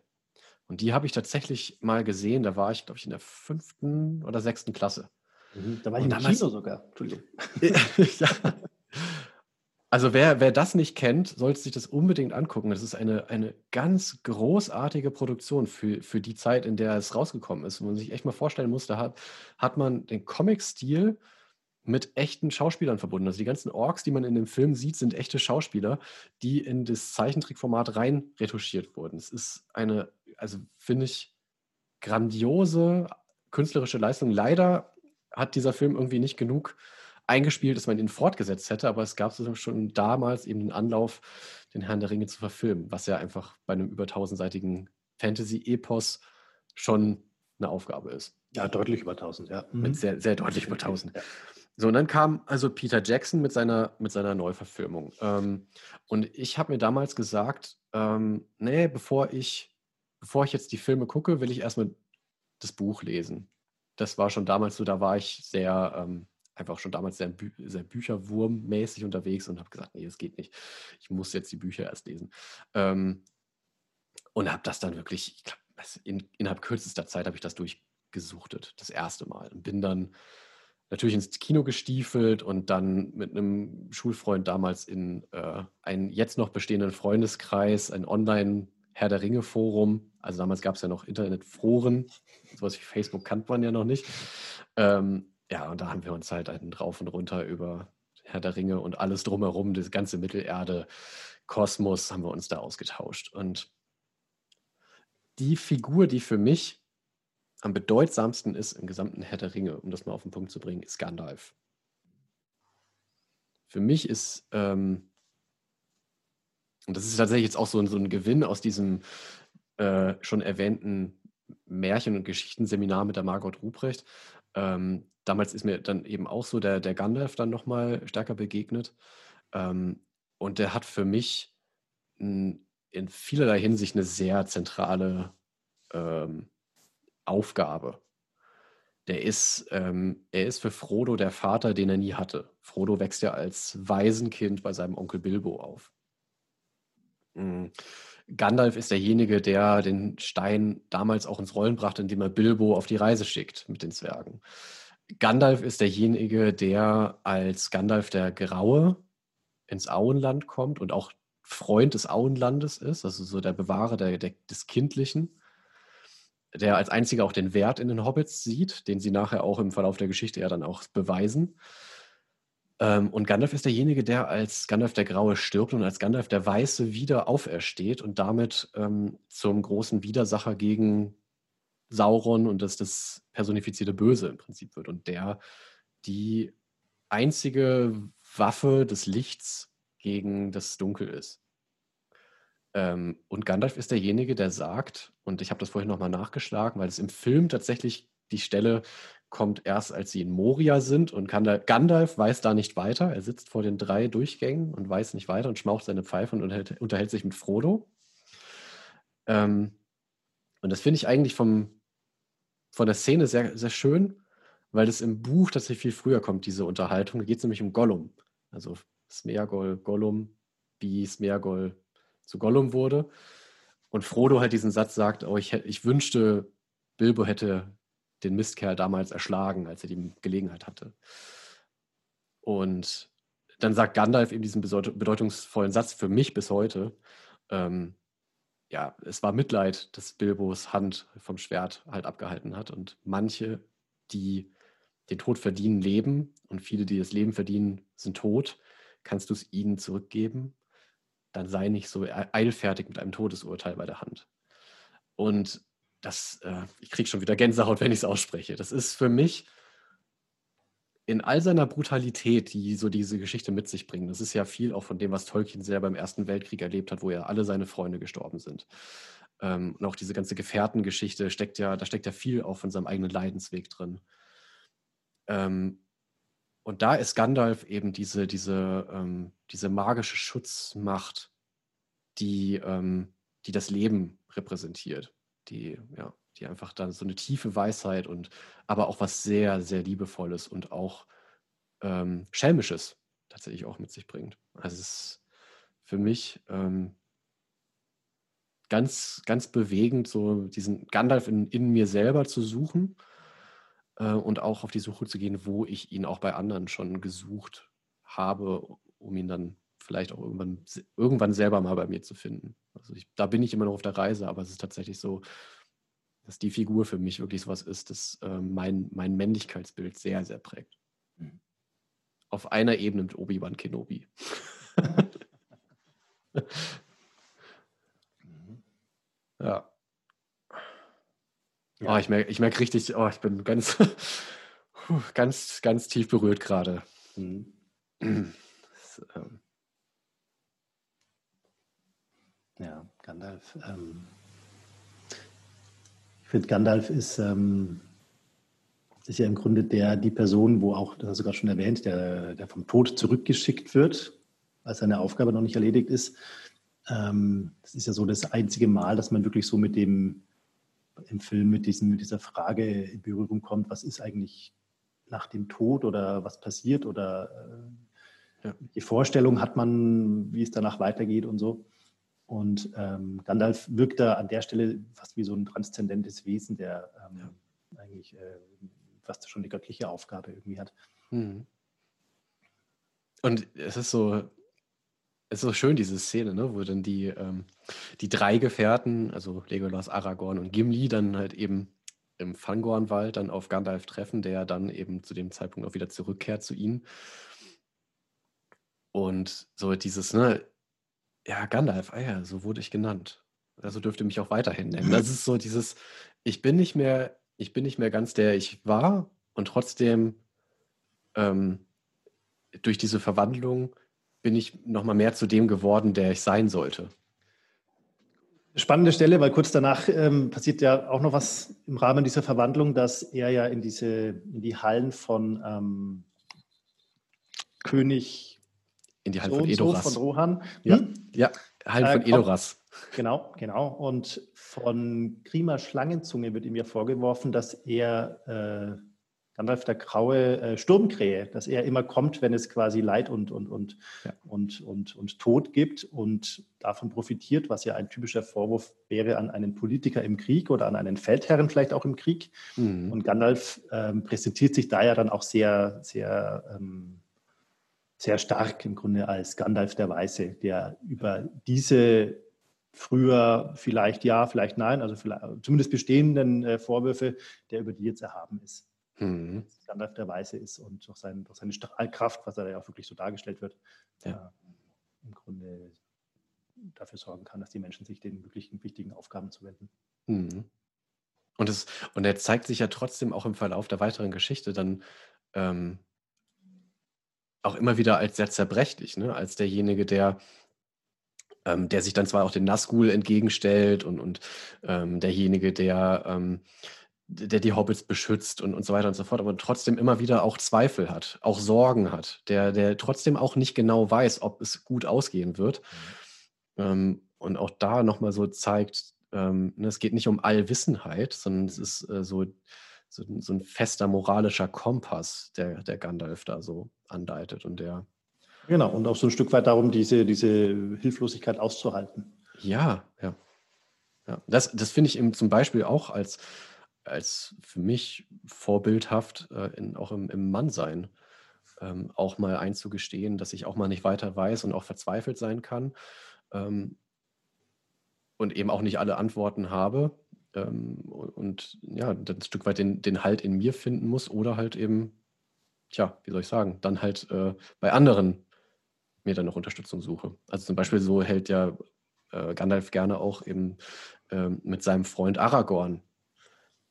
Und die habe ich tatsächlich mal gesehen. Da war ich, glaube ich, in der fünften oder sechsten Klasse. Mhm, da war ich und im damals, Kino sogar. Entschuldigung. ja. Also wer, wer das nicht kennt, sollte sich das unbedingt angucken. Das ist eine, eine ganz großartige Produktion für, für die Zeit, in der es rausgekommen ist. Wo man sich echt mal vorstellen musste, hat, hat man den Comic-Stil mit echten Schauspielern verbunden. Also die ganzen Orks, die man in dem Film sieht, sind echte Schauspieler, die in das Zeichentrickformat rein retuschiert wurden. Es ist eine, also finde ich, grandiose künstlerische Leistung. Leider hat dieser Film irgendwie nicht genug eingespielt, dass man ihn fortgesetzt hätte, aber es gab schon damals eben den Anlauf, den Herrn der Ringe zu verfilmen, was ja einfach bei einem über tausendseitigen Fantasy-Epos schon eine Aufgabe ist. Ja, deutlich über tausend, ja. Mit mhm. sehr, sehr deutlich über tausend. Ja. So, und dann kam also Peter Jackson mit seiner, mit seiner Neuverfilmung. Ähm, und ich habe mir damals gesagt, ähm, nee, bevor ich, bevor ich jetzt die Filme gucke, will ich erstmal das Buch lesen. Das war schon damals so, da war ich sehr, ähm, einfach schon damals sehr, Bü sehr Bücherwurmmäßig unterwegs und habe gesagt, nee, das geht nicht. Ich muss jetzt die Bücher erst lesen. Ähm, und habe das dann wirklich, ich glaube, in, innerhalb kürzester Zeit habe ich das durchgesuchtet, das erste Mal. Und bin dann natürlich ins Kino gestiefelt und dann mit einem Schulfreund damals in äh, einen jetzt noch bestehenden Freundeskreis, ein Online- Herr der Ringe Forum. Also damals gab es ja noch Internetforen, sowas wie Facebook kannte man ja noch nicht. Ähm, ja, und da haben wir uns halt einen drauf und runter über Herr der Ringe und alles drumherum, das ganze Mittelerde, Kosmos haben wir uns da ausgetauscht. Und die Figur, die für mich am bedeutsamsten ist im gesamten Herr der Ringe, um das mal auf den Punkt zu bringen, ist Gandalf. Für mich ist, ähm, und das ist tatsächlich jetzt auch so, so ein Gewinn aus diesem äh, schon erwähnten Märchen- und Geschichtenseminar mit der Margot Ruprecht. Ähm, damals ist mir dann eben auch so der, der Gandalf dann nochmal stärker begegnet. Ähm, und der hat für mich in, in vielerlei Hinsicht eine sehr zentrale ähm, Aufgabe. Der ist, ähm, er ist für Frodo der Vater, den er nie hatte. Frodo wächst ja als Waisenkind bei seinem Onkel Bilbo auf. Mhm. Gandalf ist derjenige, der den Stein damals auch ins Rollen brachte, indem er Bilbo auf die Reise schickt mit den Zwergen. Gandalf ist derjenige, der als Gandalf der Graue ins Auenland kommt und auch Freund des Auenlandes ist, also so der Bewahrer der, der, des Kindlichen, der als einziger auch den Wert in den Hobbits sieht, den sie nachher auch im Verlauf der Geschichte ja dann auch beweisen. Ähm, und Gandalf ist derjenige, der als Gandalf der Graue stirbt und als Gandalf der Weiße wieder aufersteht und damit ähm, zum großen Widersacher gegen Sauron und das, das personifizierte Böse im Prinzip wird. Und der die einzige Waffe des Lichts gegen das Dunkel ist. Ähm, und Gandalf ist derjenige, der sagt, und ich habe das vorhin nochmal nachgeschlagen, weil es im Film tatsächlich die Stelle kommt erst, als sie in Moria sind und Gandalf weiß da nicht weiter. Er sitzt vor den drei Durchgängen und weiß nicht weiter und schmaucht seine Pfeife und unterhält, unterhält sich mit Frodo. Ähm, und das finde ich eigentlich vom, von der Szene sehr, sehr schön, weil das im Buch tatsächlich viel früher kommt, diese Unterhaltung. Da geht es nämlich um Gollum. Also Smeagol, Gollum, wie Smeagol zu Gollum wurde. Und Frodo halt diesen Satz sagt, oh, ich, ich wünschte, Bilbo hätte den Mistkerl damals erschlagen, als er die Gelegenheit hatte. Und dann sagt Gandalf eben diesen bedeutungsvollen Satz für mich bis heute. Ähm, ja, es war Mitleid, dass Bilbos Hand vom Schwert halt abgehalten hat. Und manche, die den Tod verdienen, leben. Und viele, die das Leben verdienen, sind tot. Kannst du es ihnen zurückgeben? Dann sei nicht so eilfertig mit einem Todesurteil bei der Hand. Und das, äh, ich kriege schon wieder Gänsehaut, wenn ich es ausspreche. Das ist für mich in all seiner Brutalität, die so diese Geschichte mit sich bringt. Das ist ja viel auch von dem, was Tolkien selber im Ersten Weltkrieg erlebt hat, wo ja alle seine Freunde gestorben sind. Ähm, und auch diese ganze Gefährtengeschichte steckt ja, da steckt ja viel auch von seinem eigenen Leidensweg drin. Ähm, und da ist Gandalf eben diese, diese, ähm, diese magische Schutzmacht, die, ähm, die das Leben repräsentiert die, ja, die einfach dann so eine tiefe Weisheit und aber auch was sehr, sehr Liebevolles und auch ähm, Schelmisches tatsächlich auch mit sich bringt. Also es ist für mich ähm, ganz, ganz bewegend, so diesen Gandalf in, in mir selber zu suchen äh, und auch auf die Suche zu gehen, wo ich ihn auch bei anderen schon gesucht habe, um ihn dann vielleicht auch irgendwann, irgendwann selber mal bei mir zu finden. Also ich, da bin ich immer noch auf der Reise, aber es ist tatsächlich so, dass die Figur für mich wirklich sowas ist, das äh, mein, mein Männlichkeitsbild sehr, sehr prägt. Mhm. Auf einer Ebene mit Obi-Wan Kenobi. mhm. Ja. ja. Oh, ich merke ich merk richtig, oh, ich bin ganz, ganz, ganz tief berührt gerade. Mhm. Das, ähm, Ja, Gandalf. Ähm, finde, Gandalf ist, ähm, ist ja im Grunde der, die Person, wo auch, das hast du gerade schon erwähnt, der, der vom Tod zurückgeschickt wird, weil seine Aufgabe noch nicht erledigt ist. Ähm, das ist ja so das einzige Mal, dass man wirklich so mit dem, im Film mit, diesem, mit dieser Frage in Berührung kommt, was ist eigentlich nach dem Tod oder was passiert oder äh, ja. die Vorstellung hat man, wie es danach weitergeht und so. Und ähm, Gandalf wirkt da an der Stelle fast wie so ein transzendentes Wesen, der ähm, ja. eigentlich äh, fast schon die göttliche Aufgabe irgendwie hat. Mhm. Und es ist so, es ist so schön, diese Szene, ne, wo dann die, ähm, die drei Gefährten, also Legolas, Aragorn und Gimli, dann halt eben im Fangornwald dann auf Gandalf treffen, der dann eben zu dem Zeitpunkt auch wieder zurückkehrt zu ihnen. Und so dieses, ne, ja, Gandalf, ah ja, so wurde ich genannt. Also dürfte mich auch weiterhin nennen. Das ist so dieses, ich bin nicht mehr, ich bin nicht mehr ganz der ich war und trotzdem ähm, durch diese Verwandlung bin ich nochmal mehr zu dem geworden, der ich sein sollte. Spannende Stelle, weil kurz danach ähm, passiert ja auch noch was im Rahmen dieser Verwandlung, dass er ja in diese, in die Hallen von ähm, König in die Hallen so von Edoras. So von Rohan. Ja, hm? ja von äh, Edoras. Genau, genau. Und von Grima Schlangenzunge wird ihm ja vorgeworfen, dass er äh, Gandalf der graue äh, Sturmkrähe, dass er immer kommt, wenn es quasi Leid und, und, und, ja. und, und, und Tod gibt und davon profitiert, was ja ein typischer Vorwurf wäre an einen Politiker im Krieg oder an einen Feldherren vielleicht auch im Krieg. Mhm. Und Gandalf ähm, präsentiert sich da ja dann auch sehr, sehr, ähm, sehr stark im Grunde als Gandalf der Weiße, der über diese früher vielleicht ja, vielleicht nein, also vielleicht, zumindest bestehenden äh, Vorwürfe, der über die jetzt erhaben ist mhm. Gandalf der Weise ist und durch, sein, durch seine Strahlkraft, was er ja auch wirklich so dargestellt wird, ja. äh, im Grunde dafür sorgen kann, dass die Menschen sich den wirklichen wichtigen Aufgaben zuwenden. Mhm. Und, es, und er zeigt sich ja trotzdem auch im Verlauf der weiteren Geschichte dann ähm, auch immer wieder als sehr zerbrechlich, ne? als derjenige, der, ähm, der sich dann zwar auch den Nazgul entgegenstellt und, und ähm, derjenige, der ähm, der die Hobbits beschützt und, und so weiter und so fort, aber trotzdem immer wieder auch Zweifel hat, auch Sorgen hat, der, der trotzdem auch nicht genau weiß, ob es gut ausgehen wird. Mhm. Ähm, und auch da nochmal so zeigt, ähm, ne, es geht nicht um Allwissenheit, sondern es ist äh, so, so, so, ein fester moralischer Kompass, der, der Gandalf da so andeutet und der. Genau, und auch so ein Stück weit darum, diese, diese Hilflosigkeit auszuhalten. Ja, ja. ja. Das, das finde ich eben zum Beispiel auch als als für mich vorbildhaft, äh, in, auch im, im Mannsein, ähm, auch mal einzugestehen, dass ich auch mal nicht weiter weiß und auch verzweifelt sein kann ähm, und eben auch nicht alle Antworten habe ähm, und ja, dann ein Stück weit den, den Halt in mir finden muss oder halt eben, tja, wie soll ich sagen, dann halt äh, bei anderen mir dann noch Unterstützung suche. Also zum Beispiel so hält ja äh, Gandalf gerne auch eben äh, mit seinem Freund Aragorn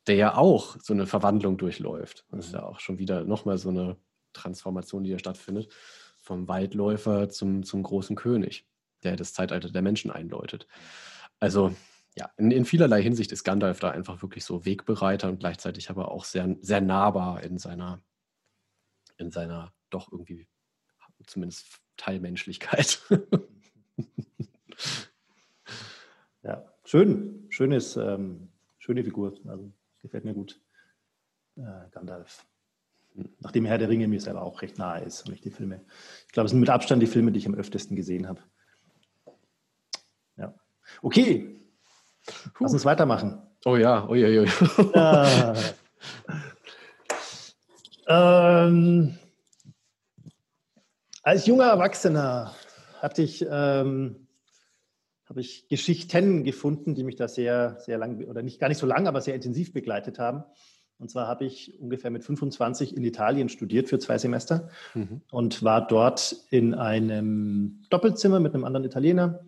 der ja auch so eine Verwandlung durchläuft. Das ist ja auch schon wieder nochmal so eine Transformation, die da stattfindet, vom Waldläufer zum, zum großen König, der das Zeitalter der Menschen einläutet. Also ja, in, in vielerlei Hinsicht ist Gandalf da einfach wirklich so Wegbereiter und gleichzeitig aber auch sehr, sehr nahbar in seiner, in seiner doch irgendwie zumindest Teilmenschlichkeit. ja, schön, schönes, ähm, schöne Figur. Also Gefällt mir gut. Äh, Gandalf. Nachdem Herr der Ringe mir selber auch recht nahe ist und ich die Filme. Ich glaube, es sind mit Abstand die Filme, die ich am öftesten gesehen habe. Ja. Okay. Puh. Lass uns weitermachen. Oh ja, oh ja, ja. ähm, als junger Erwachsener hatte ich ähm, habe ich Geschichten gefunden, die mich da sehr, sehr lang, oder nicht gar nicht so lang, aber sehr intensiv begleitet haben. Und zwar habe ich ungefähr mit 25 in Italien studiert für zwei Semester mhm. und war dort in einem Doppelzimmer mit einem anderen Italiener,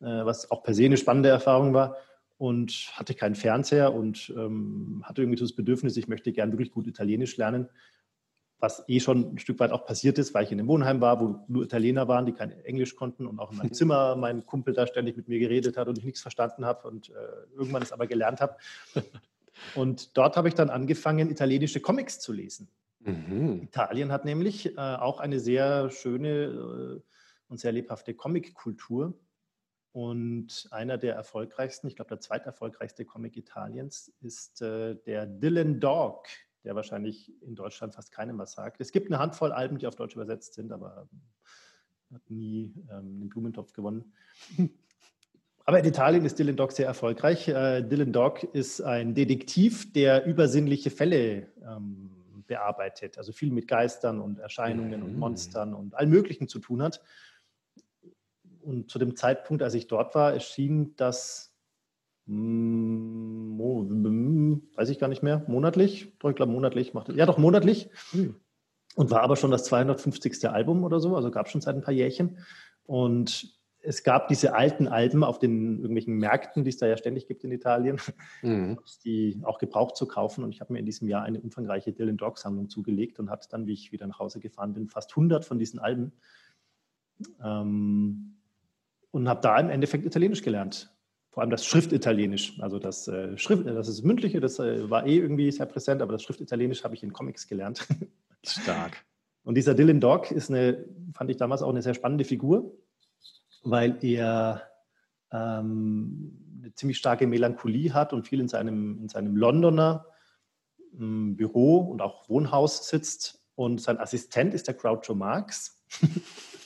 äh, was auch per se eine spannende Erfahrung war und hatte keinen Fernseher und ähm, hatte irgendwie so das Bedürfnis, ich möchte gern wirklich gut Italienisch lernen was eh schon ein Stück weit auch passiert ist, weil ich in einem Wohnheim war, wo nur Italiener waren, die kein Englisch konnten und auch in meinem Zimmer mein Kumpel da ständig mit mir geredet hat und ich nichts verstanden habe und äh, irgendwann es aber gelernt habe. Und dort habe ich dann angefangen, italienische Comics zu lesen. Mhm. Italien hat nämlich äh, auch eine sehr schöne äh, und sehr lebhafte Comic-Kultur. Und einer der erfolgreichsten, ich glaube der zweiterfolgreichste Comic Italiens, ist äh, der Dylan Dog der wahrscheinlich in Deutschland fast keinem was sagt. Es gibt eine Handvoll Alben, die auf Deutsch übersetzt sind, aber hat nie ähm, den Blumentopf gewonnen. Aber in Italien ist Dylan Dog sehr erfolgreich. Äh, Dylan Dog ist ein Detektiv, der übersinnliche Fälle ähm, bearbeitet, also viel mit Geistern und Erscheinungen mhm. und Monstern und allem Möglichen zu tun hat. Und zu dem Zeitpunkt, als ich dort war, erschien das weiß ich gar nicht mehr, monatlich, ich glaube monatlich macht Ja, doch monatlich. Hm. und war aber schon das 250. Album oder so, also gab es schon seit ein paar Jährchen. Und es gab diese alten Alben auf den irgendwelchen Märkten, die es da ja ständig gibt in Italien, mhm. die auch gebraucht zu kaufen. Und ich habe mir in diesem Jahr eine umfangreiche Dylan Dog Sammlung zugelegt und hatte dann, wie ich wieder nach Hause gefahren bin, fast 100 von diesen Alben. Ähm, und habe da im Endeffekt Italienisch gelernt. Vor allem das Schriftitalienisch. Also das äh, Schrift, das ist Mündliche, das äh, war eh irgendwie sehr präsent, aber das Schriftitalienisch habe ich in Comics gelernt. Stark. Und dieser Dylan Dog ist eine, fand ich damals auch eine sehr spannende Figur weil er ähm, eine ziemlich starke Melancholie hat und viel in seinem, in seinem Londoner ähm, Büro und auch Wohnhaus sitzt. Und sein Assistent ist der Groucho Marx,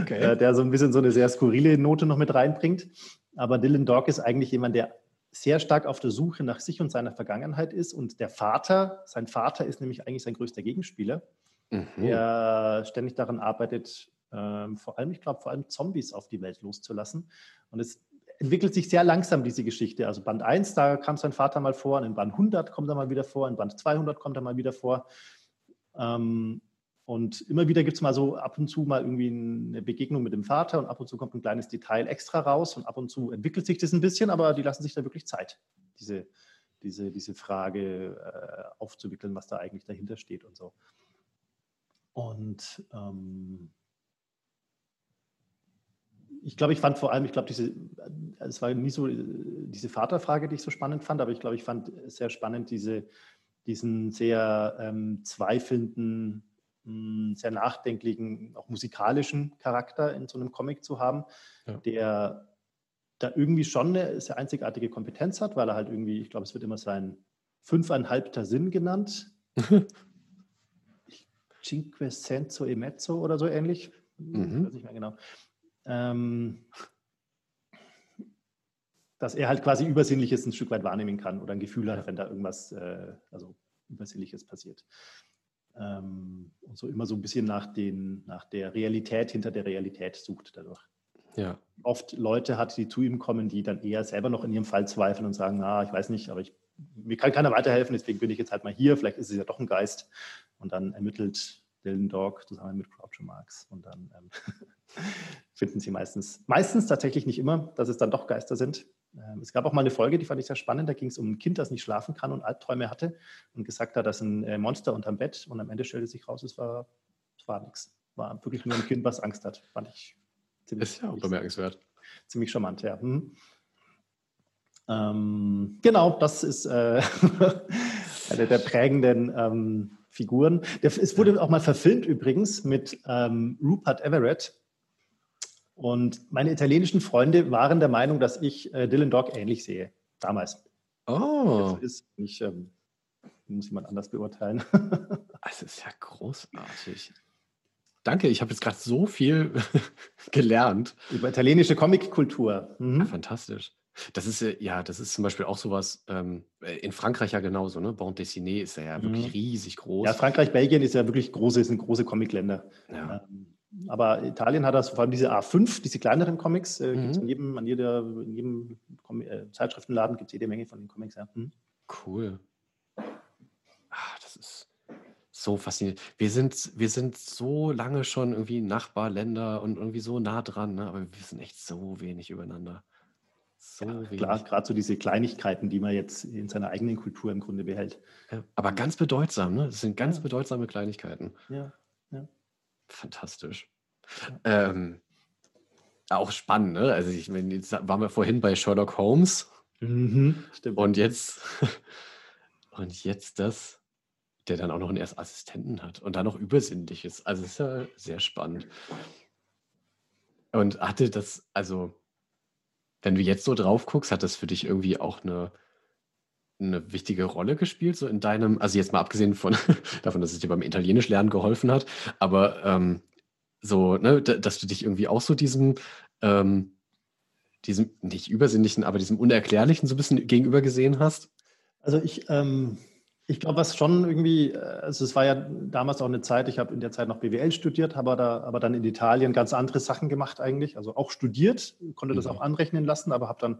okay. Äh, der so ein bisschen so eine sehr skurrile Note noch mit reinbringt. Aber Dylan Dog ist eigentlich jemand, der sehr stark auf der Suche nach sich und seiner Vergangenheit ist. Und der Vater, sein Vater ist nämlich eigentlich sein größter Gegenspieler, mhm. der ständig daran arbeitet, ähm, vor allem, ich glaube, vor allem Zombies auf die Welt loszulassen. Und es entwickelt sich sehr langsam, diese Geschichte. Also Band 1, da kam sein Vater mal vor, in Band 100 kommt er mal wieder vor, in Band 200 kommt er mal wieder vor. Ähm, und immer wieder gibt es mal so ab und zu mal irgendwie eine Begegnung mit dem Vater und ab und zu kommt ein kleines Detail extra raus und ab und zu entwickelt sich das ein bisschen, aber die lassen sich da wirklich Zeit, diese, diese, diese Frage äh, aufzuwickeln, was da eigentlich dahinter steht und so. Und ähm, ich glaube, ich fand vor allem, ich glaube, diese, es war nie so diese Vaterfrage, die ich so spannend fand, aber ich glaube, ich fand sehr spannend diese, diesen sehr ähm, zweifelnden, mh, sehr nachdenklichen, auch musikalischen Charakter in so einem Comic zu haben, ja. der da irgendwie schon eine sehr einzigartige Kompetenz hat, weil er halt irgendwie, ich glaube, es wird immer sein fünfeinhalbter Sinn genannt. Cinque senso e mezzo oder so ähnlich. Mhm. Ich weiß nicht mehr genau ähm, dass er halt quasi Übersinnliches ein Stück weit wahrnehmen kann oder ein Gefühl hat, wenn da irgendwas äh, also Übersinnliches passiert. Ähm, und so immer so ein bisschen nach, den, nach der Realität hinter der Realität sucht dadurch. Ja. Oft Leute hat, die zu ihm kommen, die dann eher selber noch in ihrem Fall zweifeln und sagen, na, ich weiß nicht, aber ich, mir kann keiner weiterhelfen, deswegen bin ich jetzt halt mal hier, vielleicht ist es ja doch ein Geist. Und dann ermittelt Dylan Dog zusammen mit Groucho Marx und dann ähm, finden sie meistens, meistens tatsächlich nicht immer, dass es dann doch Geister sind. Ähm, es gab auch mal eine Folge, die fand ich sehr spannend. Da ging es um ein Kind, das nicht schlafen kann und Albträume hatte und gesagt hat, dass ein äh, Monster unterm Bett und am Ende stellte sich raus, es war, es war nichts. War wirklich nur ein Kind, was Angst hat. Fand ich ziemlich. Ist ja auch bemerkenswert. Ziemlich charmant, ja. Hm. Ähm, genau, das ist äh, eine der prägenden ähm, Figuren. Der, es wurde auch mal verfilmt übrigens mit ähm, Rupert Everett, und meine italienischen Freunde waren der Meinung, dass ich äh, Dylan Dog ähnlich sehe, damals. Oh. Das ist nicht, ähm, muss jemand anders beurteilen. das ist ja großartig. Danke, ich habe jetzt gerade so viel gelernt. Über italienische Comickultur. Mhm. Ja, fantastisch. Das ist ja, das ist zum Beispiel auch sowas ähm, in Frankreich ja genauso, ne? Bande dessinée ist ja, wirklich mhm. riesig groß. Ja, Frankreich, Belgien ist ja wirklich große, sind große Comicländer. Ja. Ähm, aber Italien hat das vor allem diese A5, diese kleineren Comics, äh, mhm. gibt es in jedem, an jeder, in jedem äh, Zeitschriftenladen gibt es jede Menge von den Comics. Ja. Mhm. Cool. Ach, das ist so faszinierend. Wir sind, wir sind so lange schon irgendwie Nachbarländer und irgendwie so nah dran, ne? aber wir wissen echt so wenig übereinander. So ja, wenig. Klar, gerade so diese Kleinigkeiten, die man jetzt in seiner eigenen Kultur im Grunde behält. Ja, aber ganz bedeutsam, ne? Das sind ganz bedeutsame Kleinigkeiten. Ja. Fantastisch. Ähm, auch spannend, ne? Also ich meine, jetzt waren wir vorhin bei Sherlock Holmes. Mhm, und jetzt und jetzt das, der dann auch noch einen ersten Assistenten hat und dann noch übersinnlich ist. Also ist ja sehr spannend. Und hatte das, also, wenn du jetzt so drauf guckst, hat das für dich irgendwie auch eine, eine wichtige Rolle gespielt, so in deinem, also jetzt mal abgesehen von davon, dass es dir beim Italienisch lernen geholfen hat, aber ähm, so, ne, dass du dich irgendwie auch so diesem, ähm, diesem nicht übersinnlichen, aber diesem Unerklärlichen so ein bisschen gegenüber gesehen hast? Also ich, ähm, ich glaube, was schon irgendwie, äh, also es war ja damals auch eine Zeit, ich habe in der Zeit noch BWL studiert, habe da, aber dann in Italien ganz andere Sachen gemacht eigentlich, also auch studiert, konnte das mhm. auch anrechnen lassen, aber habe dann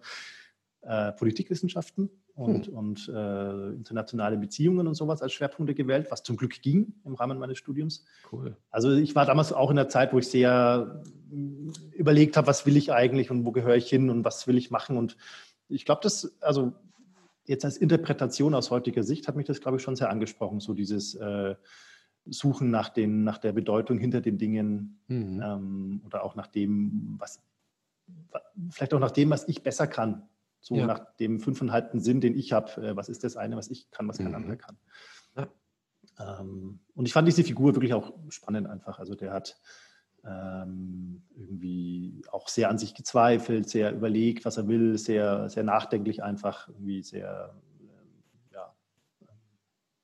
äh, Politikwissenschaften und, hm. und äh, internationale Beziehungen und sowas als Schwerpunkte gewählt, was zum Glück ging im Rahmen meines Studiums. Cool. Also ich war damals auch in der Zeit, wo ich sehr äh, überlegt habe, was will ich eigentlich und wo gehöre ich hin und was will ich machen. Und ich glaube, das, also jetzt als Interpretation aus heutiger Sicht hat mich das, glaube ich, schon sehr angesprochen, so dieses äh, Suchen nach, den, nach der Bedeutung hinter den Dingen mhm. ähm, oder auch nach dem, was, vielleicht auch nach dem, was ich besser kann. So ja. nach dem fünfeinhalbten Sinn, den ich habe. Äh, was ist das eine, was ich kann, was kein mhm. anderer kann. Ja. Ähm, und ich fand diese Figur wirklich auch spannend einfach. Also der hat ähm, irgendwie auch sehr an sich gezweifelt, sehr überlegt, was er will, sehr, sehr nachdenklich einfach, irgendwie sehr, äh, ja.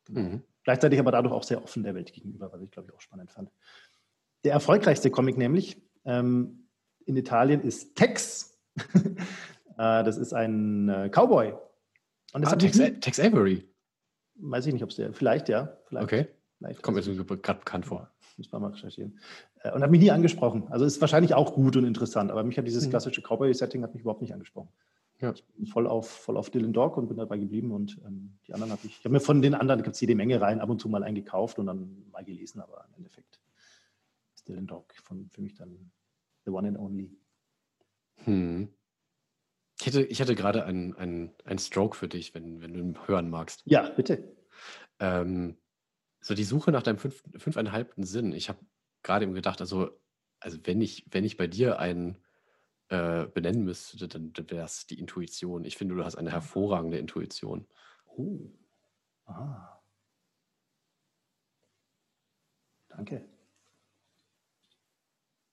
Genau. Mhm. Gleichzeitig aber dadurch auch sehr offen der Welt gegenüber, was ich glaube ich auch spannend fand. Der erfolgreichste Comic nämlich ähm, in Italien ist Tex. Äh, das ist ein äh, Cowboy. Und das ah, Tex, Tex Avery. Weiß ich nicht, ob es der, vielleicht ja. Vielleicht, okay. Vielleicht, Kommt mir gerade bekannt vor. Muss man mal recherchieren. Äh, und hat mich nie angesprochen. Also ist wahrscheinlich auch gut und interessant, aber mich hat dieses mhm. klassische Cowboy-Setting hat mich überhaupt nicht angesprochen. Ja. Ich bin voll auf, voll auf Dylan Dog und bin dabei geblieben und ähm, die anderen habe ich, ich habe mir von den anderen, gibt es jede Menge rein, ab und zu mal eingekauft und dann mal gelesen, aber im Endeffekt ist Dylan Dog von, für mich dann the one and only. Hm. Ich hätte, ich hätte gerade einen, einen, einen Stroke für dich, wenn, wenn du ihn hören magst. Ja, bitte. Ähm, so die Suche nach deinem fünf, fünfeinhalbten Sinn. Ich habe gerade eben gedacht, also, also wenn ich, wenn ich bei dir einen äh, benennen müsste, dann, dann wäre es die Intuition. Ich finde, du hast eine hervorragende Intuition. Oh. Ah. Danke.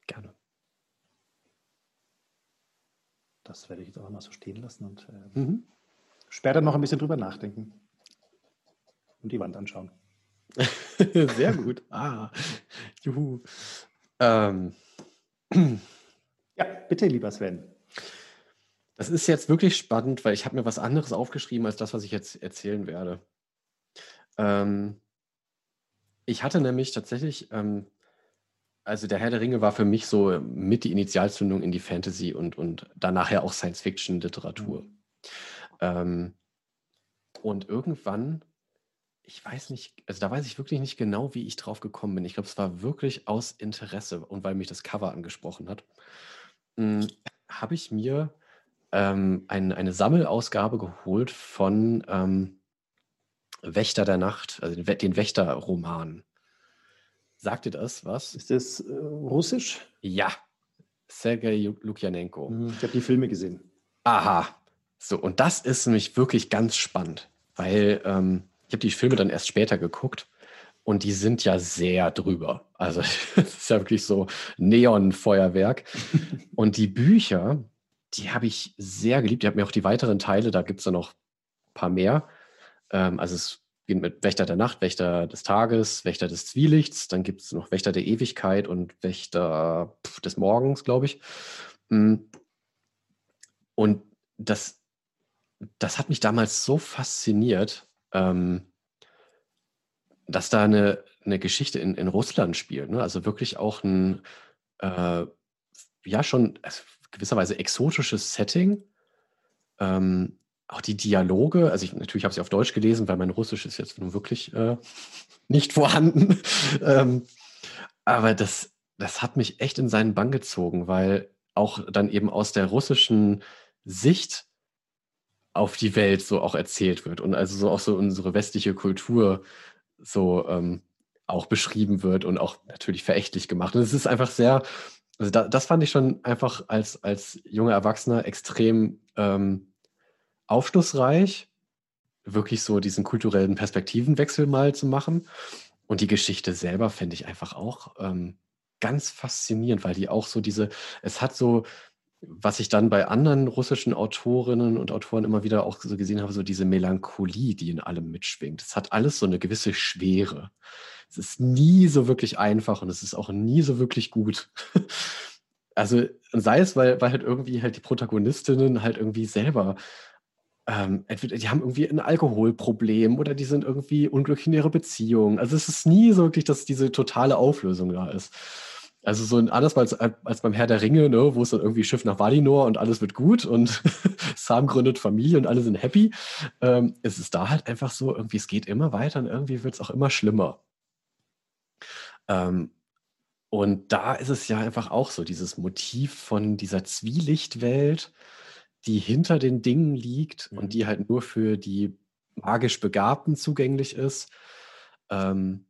Gerne. Das werde ich jetzt auch mal so stehen lassen und äh, mhm. später noch ein bisschen drüber nachdenken und die Wand anschauen. Sehr gut. Ah, juhu. Ähm. Ja, bitte, lieber Sven. Das ist jetzt wirklich spannend, weil ich habe mir was anderes aufgeschrieben als das, was ich jetzt erzählen werde. Ähm, ich hatte nämlich tatsächlich ähm, also der Herr der Ringe war für mich so mit die Initialzündung in die Fantasy und, und dann nachher auch Science-Fiction-Literatur. Ähm, und irgendwann, ich weiß nicht, also da weiß ich wirklich nicht genau, wie ich drauf gekommen bin. Ich glaube, es war wirklich aus Interesse und weil mich das Cover angesprochen hat, hm, habe ich mir ähm, ein, eine Sammelausgabe geholt von ähm, Wächter der Nacht, also den, den Wächter-Roman. Sagt dir das was? Ist das äh, russisch? Ja. Sergei Lukjanenko. Mhm, ich habe die Filme gesehen. Aha. So, und das ist nämlich wirklich ganz spannend, weil ähm, ich habe die Filme dann erst später geguckt und die sind ja sehr drüber. Also es ist ja wirklich so Neonfeuerwerk. und die Bücher, die habe ich sehr geliebt. Ich habe mir auch die weiteren Teile, da gibt es ja noch ein paar mehr. Ähm, also es beginnt mit Wächter der Nacht, Wächter des Tages, Wächter des Zwielichts, dann gibt es noch Wächter der Ewigkeit und Wächter des Morgens, glaube ich. Mm. Und das, das hat mich damals so fasziniert, ähm, dass da eine, eine Geschichte in, in Russland spielt. Ne? Also wirklich auch ein, äh, ja, schon also gewisserweise exotisches Setting. Ähm, auch die Dialoge, also ich natürlich habe sie auf Deutsch gelesen, weil mein Russisch ist jetzt nun wirklich äh, nicht vorhanden. ähm, aber das, das hat mich echt in seinen Bann gezogen, weil auch dann eben aus der russischen Sicht auf die Welt so auch erzählt wird und also so auch so unsere westliche Kultur so ähm, auch beschrieben wird und auch natürlich verächtlich gemacht. Und es ist einfach sehr, also da, das fand ich schon einfach als, als junger Erwachsener extrem ähm, aufschlussreich, wirklich so diesen kulturellen Perspektivenwechsel mal zu machen. Und die Geschichte selber fände ich einfach auch ähm, ganz faszinierend, weil die auch so diese, es hat so, was ich dann bei anderen russischen Autorinnen und Autoren immer wieder auch so gesehen habe, so diese Melancholie, die in allem mitschwingt. Es hat alles so eine gewisse Schwere. Es ist nie so wirklich einfach und es ist auch nie so wirklich gut. Also sei es, weil, weil halt irgendwie halt die Protagonistinnen halt irgendwie selber ähm, entweder die haben irgendwie ein Alkoholproblem oder die sind irgendwie unglücklich in ihrer Beziehung. Also es ist nie so wirklich, dass diese totale Auflösung da ist. Also so anders als, als beim Herr der Ringe, ne, wo es dann irgendwie Schiff nach Valinor und alles wird gut und Sam gründet Familie und alle sind happy. Ähm, es ist da halt einfach so, irgendwie es geht immer weiter und irgendwie wird es auch immer schlimmer. Ähm, und da ist es ja einfach auch so, dieses Motiv von dieser Zwielichtwelt, die hinter den Dingen liegt mhm. und die halt nur für die magisch Begabten zugänglich ist. Ähm,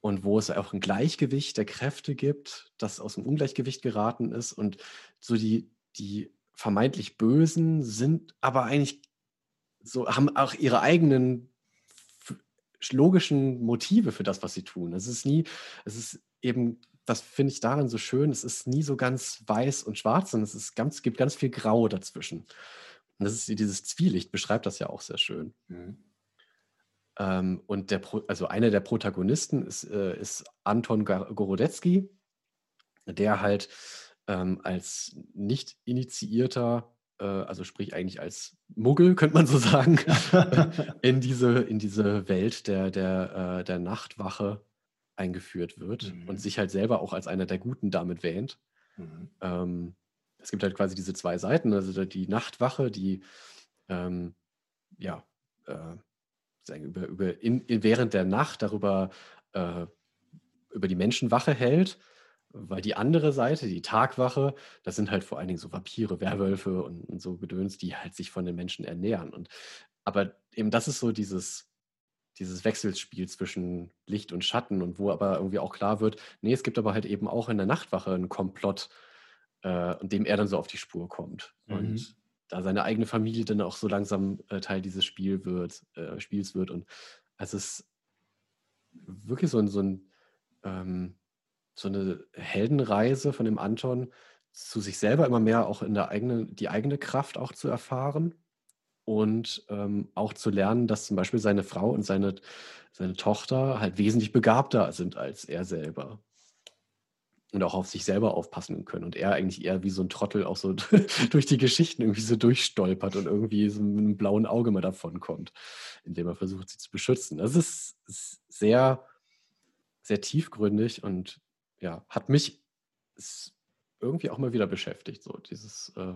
und wo es auch ein Gleichgewicht der Kräfte gibt, das aus dem Ungleichgewicht geraten ist. Und so die, die vermeintlich Bösen sind aber eigentlich so, haben auch ihre eigenen logischen Motive für das, was sie tun. Es ist nie, es ist eben, das finde ich daran so schön, es ist nie so ganz weiß und schwarz, sondern es ist ganz, gibt ganz viel Grau dazwischen. Und das ist dieses Zwielicht, beschreibt das ja auch sehr schön. Mhm. Ähm, und der, also einer der Protagonisten ist, äh, ist Anton Gorodetzky, der halt ähm, als nicht initiierter, äh, also sprich eigentlich als Muggel, könnte man so sagen, in, diese, in diese Welt der, der, äh, der Nachtwache eingeführt wird mhm. und sich halt selber auch als einer der Guten damit wähnt. Mhm. Ähm, es gibt halt quasi diese zwei Seiten, also die Nachtwache, die ähm, ja, äh, sagen, über, über in, in, während der Nacht darüber äh, über die Menschenwache hält, weil die andere Seite, die Tagwache, das sind halt vor allen Dingen so Vampire, Werwölfe und, und so Gedöns, die halt sich von den Menschen ernähren. Und aber eben das ist so dieses, dieses Wechselspiel zwischen Licht und Schatten und wo aber irgendwie auch klar wird, nee, es gibt aber halt eben auch in der Nachtwache einen Komplott, äh, dem er dann so auf die Spur kommt. Mhm. Und da seine eigene Familie dann auch so langsam äh, Teil dieses Spiel wird, äh, Spiels wird. Und es ist wirklich so ein, so, ein, ähm, so eine Heldenreise von dem Anton zu sich selber immer mehr auch in der eigenen, die eigene Kraft auch zu erfahren und ähm, auch zu lernen, dass zum Beispiel seine Frau und seine, seine Tochter halt wesentlich begabter sind als er selber und auch auf sich selber aufpassen können. Und er eigentlich eher wie so ein Trottel auch so durch die Geschichten irgendwie so durchstolpert und irgendwie so mit einem blauen Auge mal davon kommt, indem er versucht, sie zu beschützen. Das ist, ist sehr, sehr tiefgründig und ja, hat mich irgendwie auch mal wieder beschäftigt, so dieses äh,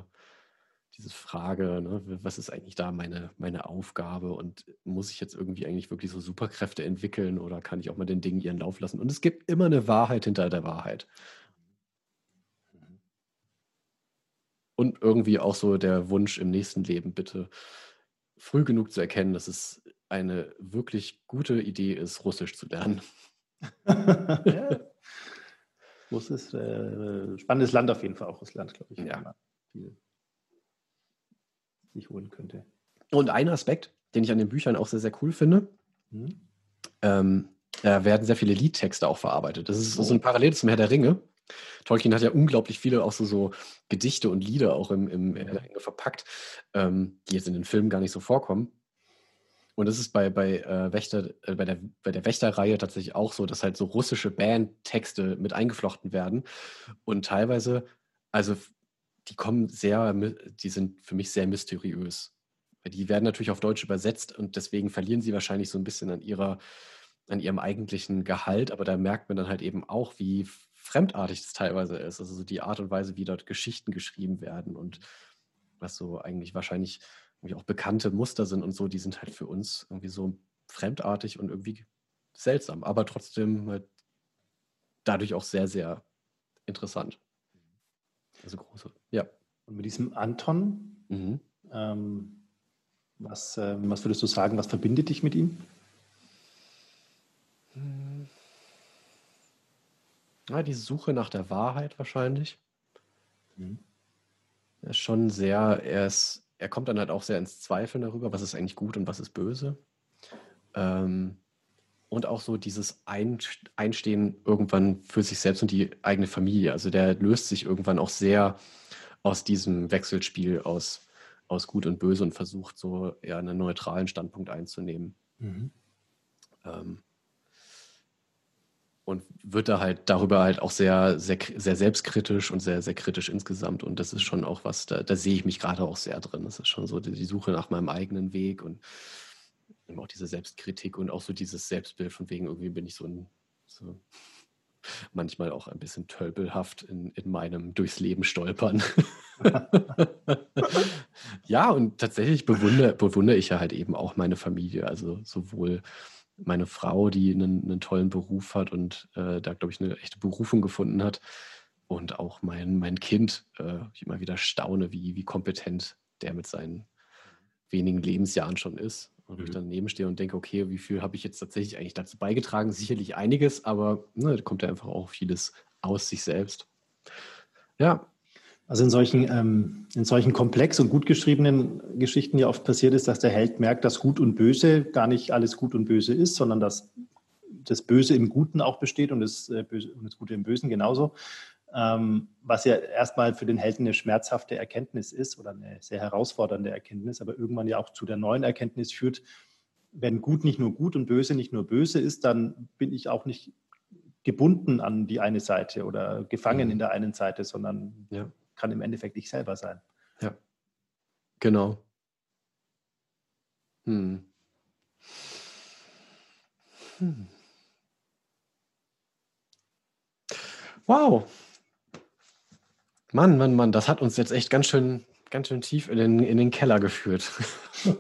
diese Frage, ne, was ist eigentlich da meine, meine Aufgabe und muss ich jetzt irgendwie eigentlich wirklich so Superkräfte entwickeln oder kann ich auch mal den Dingen ihren Lauf lassen? Und es gibt immer eine Wahrheit hinter der Wahrheit. Und irgendwie auch so der Wunsch im nächsten Leben, bitte früh genug zu erkennen, dass es eine wirklich gute Idee ist, Russisch zu lernen. ja. Russisch, äh, spannendes Land auf jeden Fall, auch Russland, glaube ich. Ja. Viel sich holen könnte. Und ein Aspekt, den ich an den Büchern auch sehr, sehr cool finde, mhm. ähm, da werden sehr viele Liedtexte auch verarbeitet. Das ist oh. so ein Parallel zum Herr der Ringe. Tolkien hat ja unglaublich viele auch so, so Gedichte und Lieder auch im, im Herr der Ringe verpackt, ähm, die jetzt in den Filmen gar nicht so vorkommen. Und das ist bei, bei, äh, Wächter, äh, bei, der, bei der Wächterreihe tatsächlich auch so, dass halt so russische Bandtexte mit eingeflochten werden. Und teilweise, also die kommen sehr, die sind für mich sehr mysteriös. Die werden natürlich auf Deutsch übersetzt und deswegen verlieren sie wahrscheinlich so ein bisschen an ihrer, an ihrem eigentlichen Gehalt, aber da merkt man dann halt eben auch, wie fremdartig das teilweise ist. Also so die Art und Weise, wie dort Geschichten geschrieben werden und was so eigentlich wahrscheinlich irgendwie auch bekannte Muster sind und so, die sind halt für uns irgendwie so fremdartig und irgendwie seltsam, aber trotzdem halt dadurch auch sehr, sehr interessant. Also große, ja. Und mit diesem Anton, mhm. ähm, was, äh, was würdest du sagen, was verbindet dich mit ihm? Hm. Ja, die Suche nach der Wahrheit wahrscheinlich. Mhm. Er ist schon sehr, er ist, er kommt dann halt auch sehr ins Zweifeln darüber, was ist eigentlich gut und was ist böse. Ähm, und auch so dieses Einstehen irgendwann für sich selbst und die eigene Familie. Also der löst sich irgendwann auch sehr aus diesem Wechselspiel aus, aus Gut und Böse und versucht so eher einen neutralen Standpunkt einzunehmen. Mhm. Ähm, und wird da halt darüber halt auch sehr, sehr, sehr selbstkritisch und sehr, sehr kritisch insgesamt. Und das ist schon auch was, da, da sehe ich mich gerade auch sehr drin. Das ist schon so die, die Suche nach meinem eigenen Weg und auch diese Selbstkritik und auch so dieses Selbstbild von wegen, irgendwie bin ich so ein, so, manchmal auch ein bisschen tölpelhaft in, in meinem durchs Leben stolpern. ja, und tatsächlich bewundere, bewundere ich ja halt eben auch meine Familie. Also sowohl meine Frau, die einen, einen tollen Beruf hat und äh, da, glaube ich, eine echte Berufung gefunden hat. Und auch mein, mein Kind, äh, ich immer wieder staune, wie, wie kompetent der mit seinen wenigen Lebensjahren schon ist. Und mhm. ich daneben stehe und denke, okay, wie viel habe ich jetzt tatsächlich eigentlich dazu beigetragen? Sicherlich einiges, aber ne, da kommt ja einfach auch vieles aus sich selbst. Ja. Also in solchen, ähm, in solchen komplex und gut geschriebenen Geschichten ja oft passiert ist, dass der Held merkt, dass Gut und Böse gar nicht alles Gut und Böse ist, sondern dass das Böse im Guten auch besteht und das, äh, Böse, und das Gute im Bösen genauso ähm, was ja erstmal für den Helden eine schmerzhafte Erkenntnis ist oder eine sehr herausfordernde Erkenntnis, aber irgendwann ja auch zu der neuen Erkenntnis führt, wenn gut nicht nur gut und böse nicht nur böse ist, dann bin ich auch nicht gebunden an die eine Seite oder gefangen mhm. in der einen Seite, sondern ja. kann im Endeffekt ich selber sein. Ja, genau. Hm. Hm. Wow, Mann, Mann, Mann, das hat uns jetzt echt ganz schön, ganz schön tief in den, in den Keller geführt.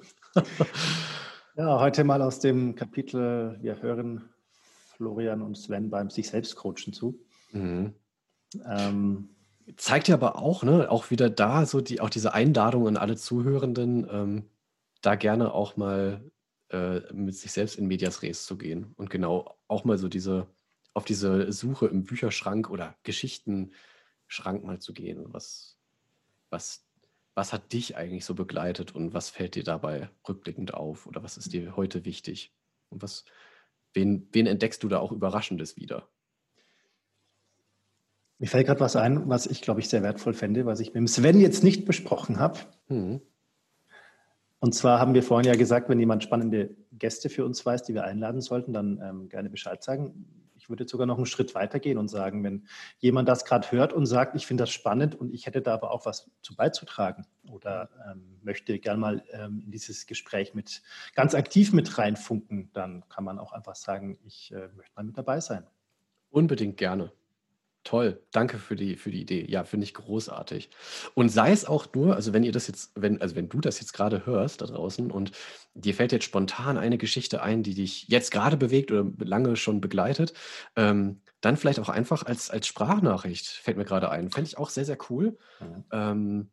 ja, heute mal aus dem Kapitel, wir hören Florian und Sven beim sich selbst coachen zu. Mhm. Ähm, Zeigt ja aber auch, ne, auch wieder da, so die, auch diese Einladung an alle Zuhörenden, ähm, da gerne auch mal äh, mit sich selbst in Medias Res zu gehen und genau auch mal so diese, auf diese Suche im Bücherschrank oder Geschichten Schrank mal zu gehen. Was, was, was hat dich eigentlich so begleitet und was fällt dir dabei rückblickend auf oder was ist dir heute wichtig? Und was, wen, wen entdeckst du da auch Überraschendes wieder? Mir fällt gerade was ein, was ich, glaube ich, sehr wertvoll fände, was ich mit dem Sven jetzt nicht besprochen habe. Hm. Und zwar haben wir vorhin ja gesagt, wenn jemand spannende Gäste für uns weiß, die wir einladen sollten, dann ähm, gerne Bescheid sagen ich würde sogar noch einen Schritt weiter gehen und sagen, wenn jemand das gerade hört und sagt, ich finde das spannend und ich hätte da aber auch was zu beizutragen oder ähm, möchte gern mal ähm, in dieses Gespräch mit ganz aktiv mit reinfunken, dann kann man auch einfach sagen, ich äh, möchte mal mit dabei sein. Unbedingt gerne. Toll, danke für die, für die Idee. Ja, finde ich großartig. Und sei es auch nur, also wenn ihr das jetzt, wenn, also wenn du das jetzt gerade hörst da draußen und dir fällt jetzt spontan eine Geschichte ein, die dich jetzt gerade bewegt oder lange schon begleitet, ähm, dann vielleicht auch einfach als, als Sprachnachricht, fällt mir gerade ein. Fände ich auch sehr, sehr cool. Mhm. Ähm,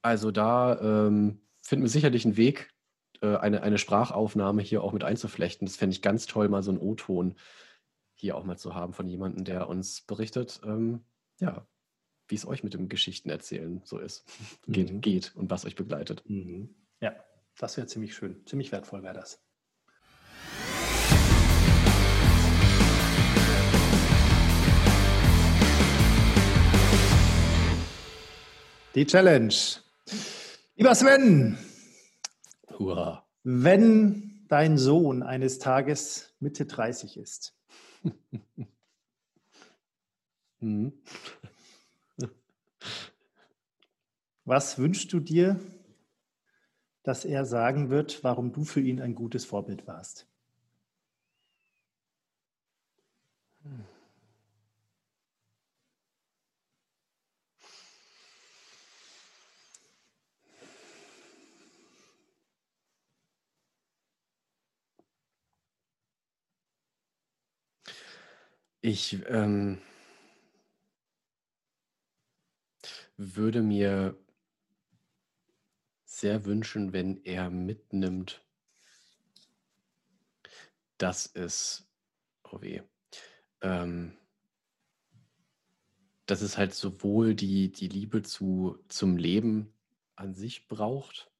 also da ähm, finden wir sicherlich einen Weg, äh, eine, eine Sprachaufnahme hier auch mit einzuflechten. Das fände ich ganz toll, mal so einen O-Ton hier auch mal zu haben von jemandem, der uns berichtet, ähm, ja, wie es euch mit dem Geschichtenerzählen so ist, geht, mhm. geht und was euch begleitet. Mhm. Ja, das wäre ziemlich schön, ziemlich wertvoll wäre das. Die Challenge. Lieber Sven, Hurra. wenn dein Sohn eines Tages Mitte 30 ist, mhm. Was wünschst du dir, dass er sagen wird, warum du für ihn ein gutes Vorbild warst? Ich ähm, würde mir sehr wünschen, wenn er mitnimmt, dass es, oh weh, ähm, dass es halt sowohl die, die Liebe zu, zum Leben an sich braucht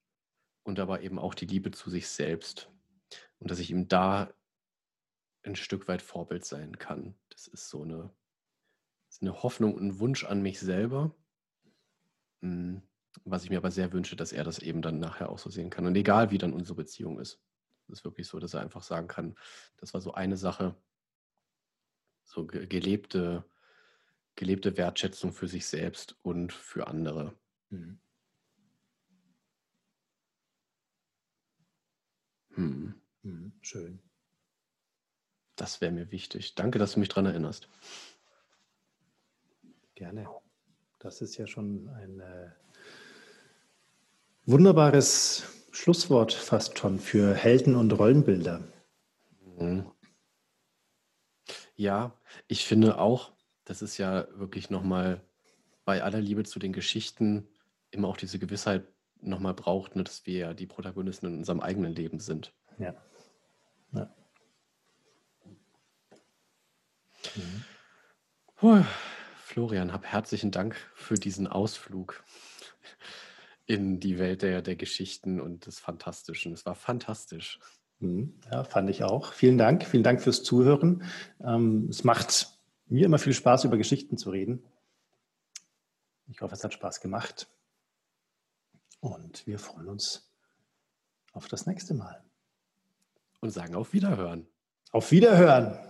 und aber eben auch die Liebe zu sich selbst. Und dass ich ihm da ein Stück weit Vorbild sein kann. Das ist so eine, ist eine Hoffnung und ein Wunsch an mich selber, hm, was ich mir aber sehr wünsche, dass er das eben dann nachher auch so sehen kann. Und egal, wie dann unsere Beziehung ist. Es ist wirklich so, dass er einfach sagen kann, das war so eine Sache, so gelebte, gelebte Wertschätzung für sich selbst und für andere. Mhm. Hm. Schön. Das wäre mir wichtig. Danke, dass du mich daran erinnerst. gerne. Das ist ja schon ein äh, wunderbares Schlusswort fast schon für Helden und Rollenbilder. Mhm. Ja, ich finde auch, das ist ja wirklich nochmal bei aller Liebe zu den Geschichten immer auch diese Gewissheit nochmal braucht, ne, dass wir ja die Protagonisten in unserem eigenen Leben sind. Ja. ja. Mhm. Puh. Florian, hab herzlichen Dank für diesen Ausflug in die Welt der, der Geschichten und des Fantastischen. Es war fantastisch. Mhm. Ja, fand ich auch. Vielen Dank. Vielen Dank fürs Zuhören. Ähm, es macht mir immer viel Spaß, über Geschichten zu reden. Ich hoffe, es hat Spaß gemacht. Und wir freuen uns auf das nächste Mal. Und sagen auf Wiederhören. Auf Wiederhören.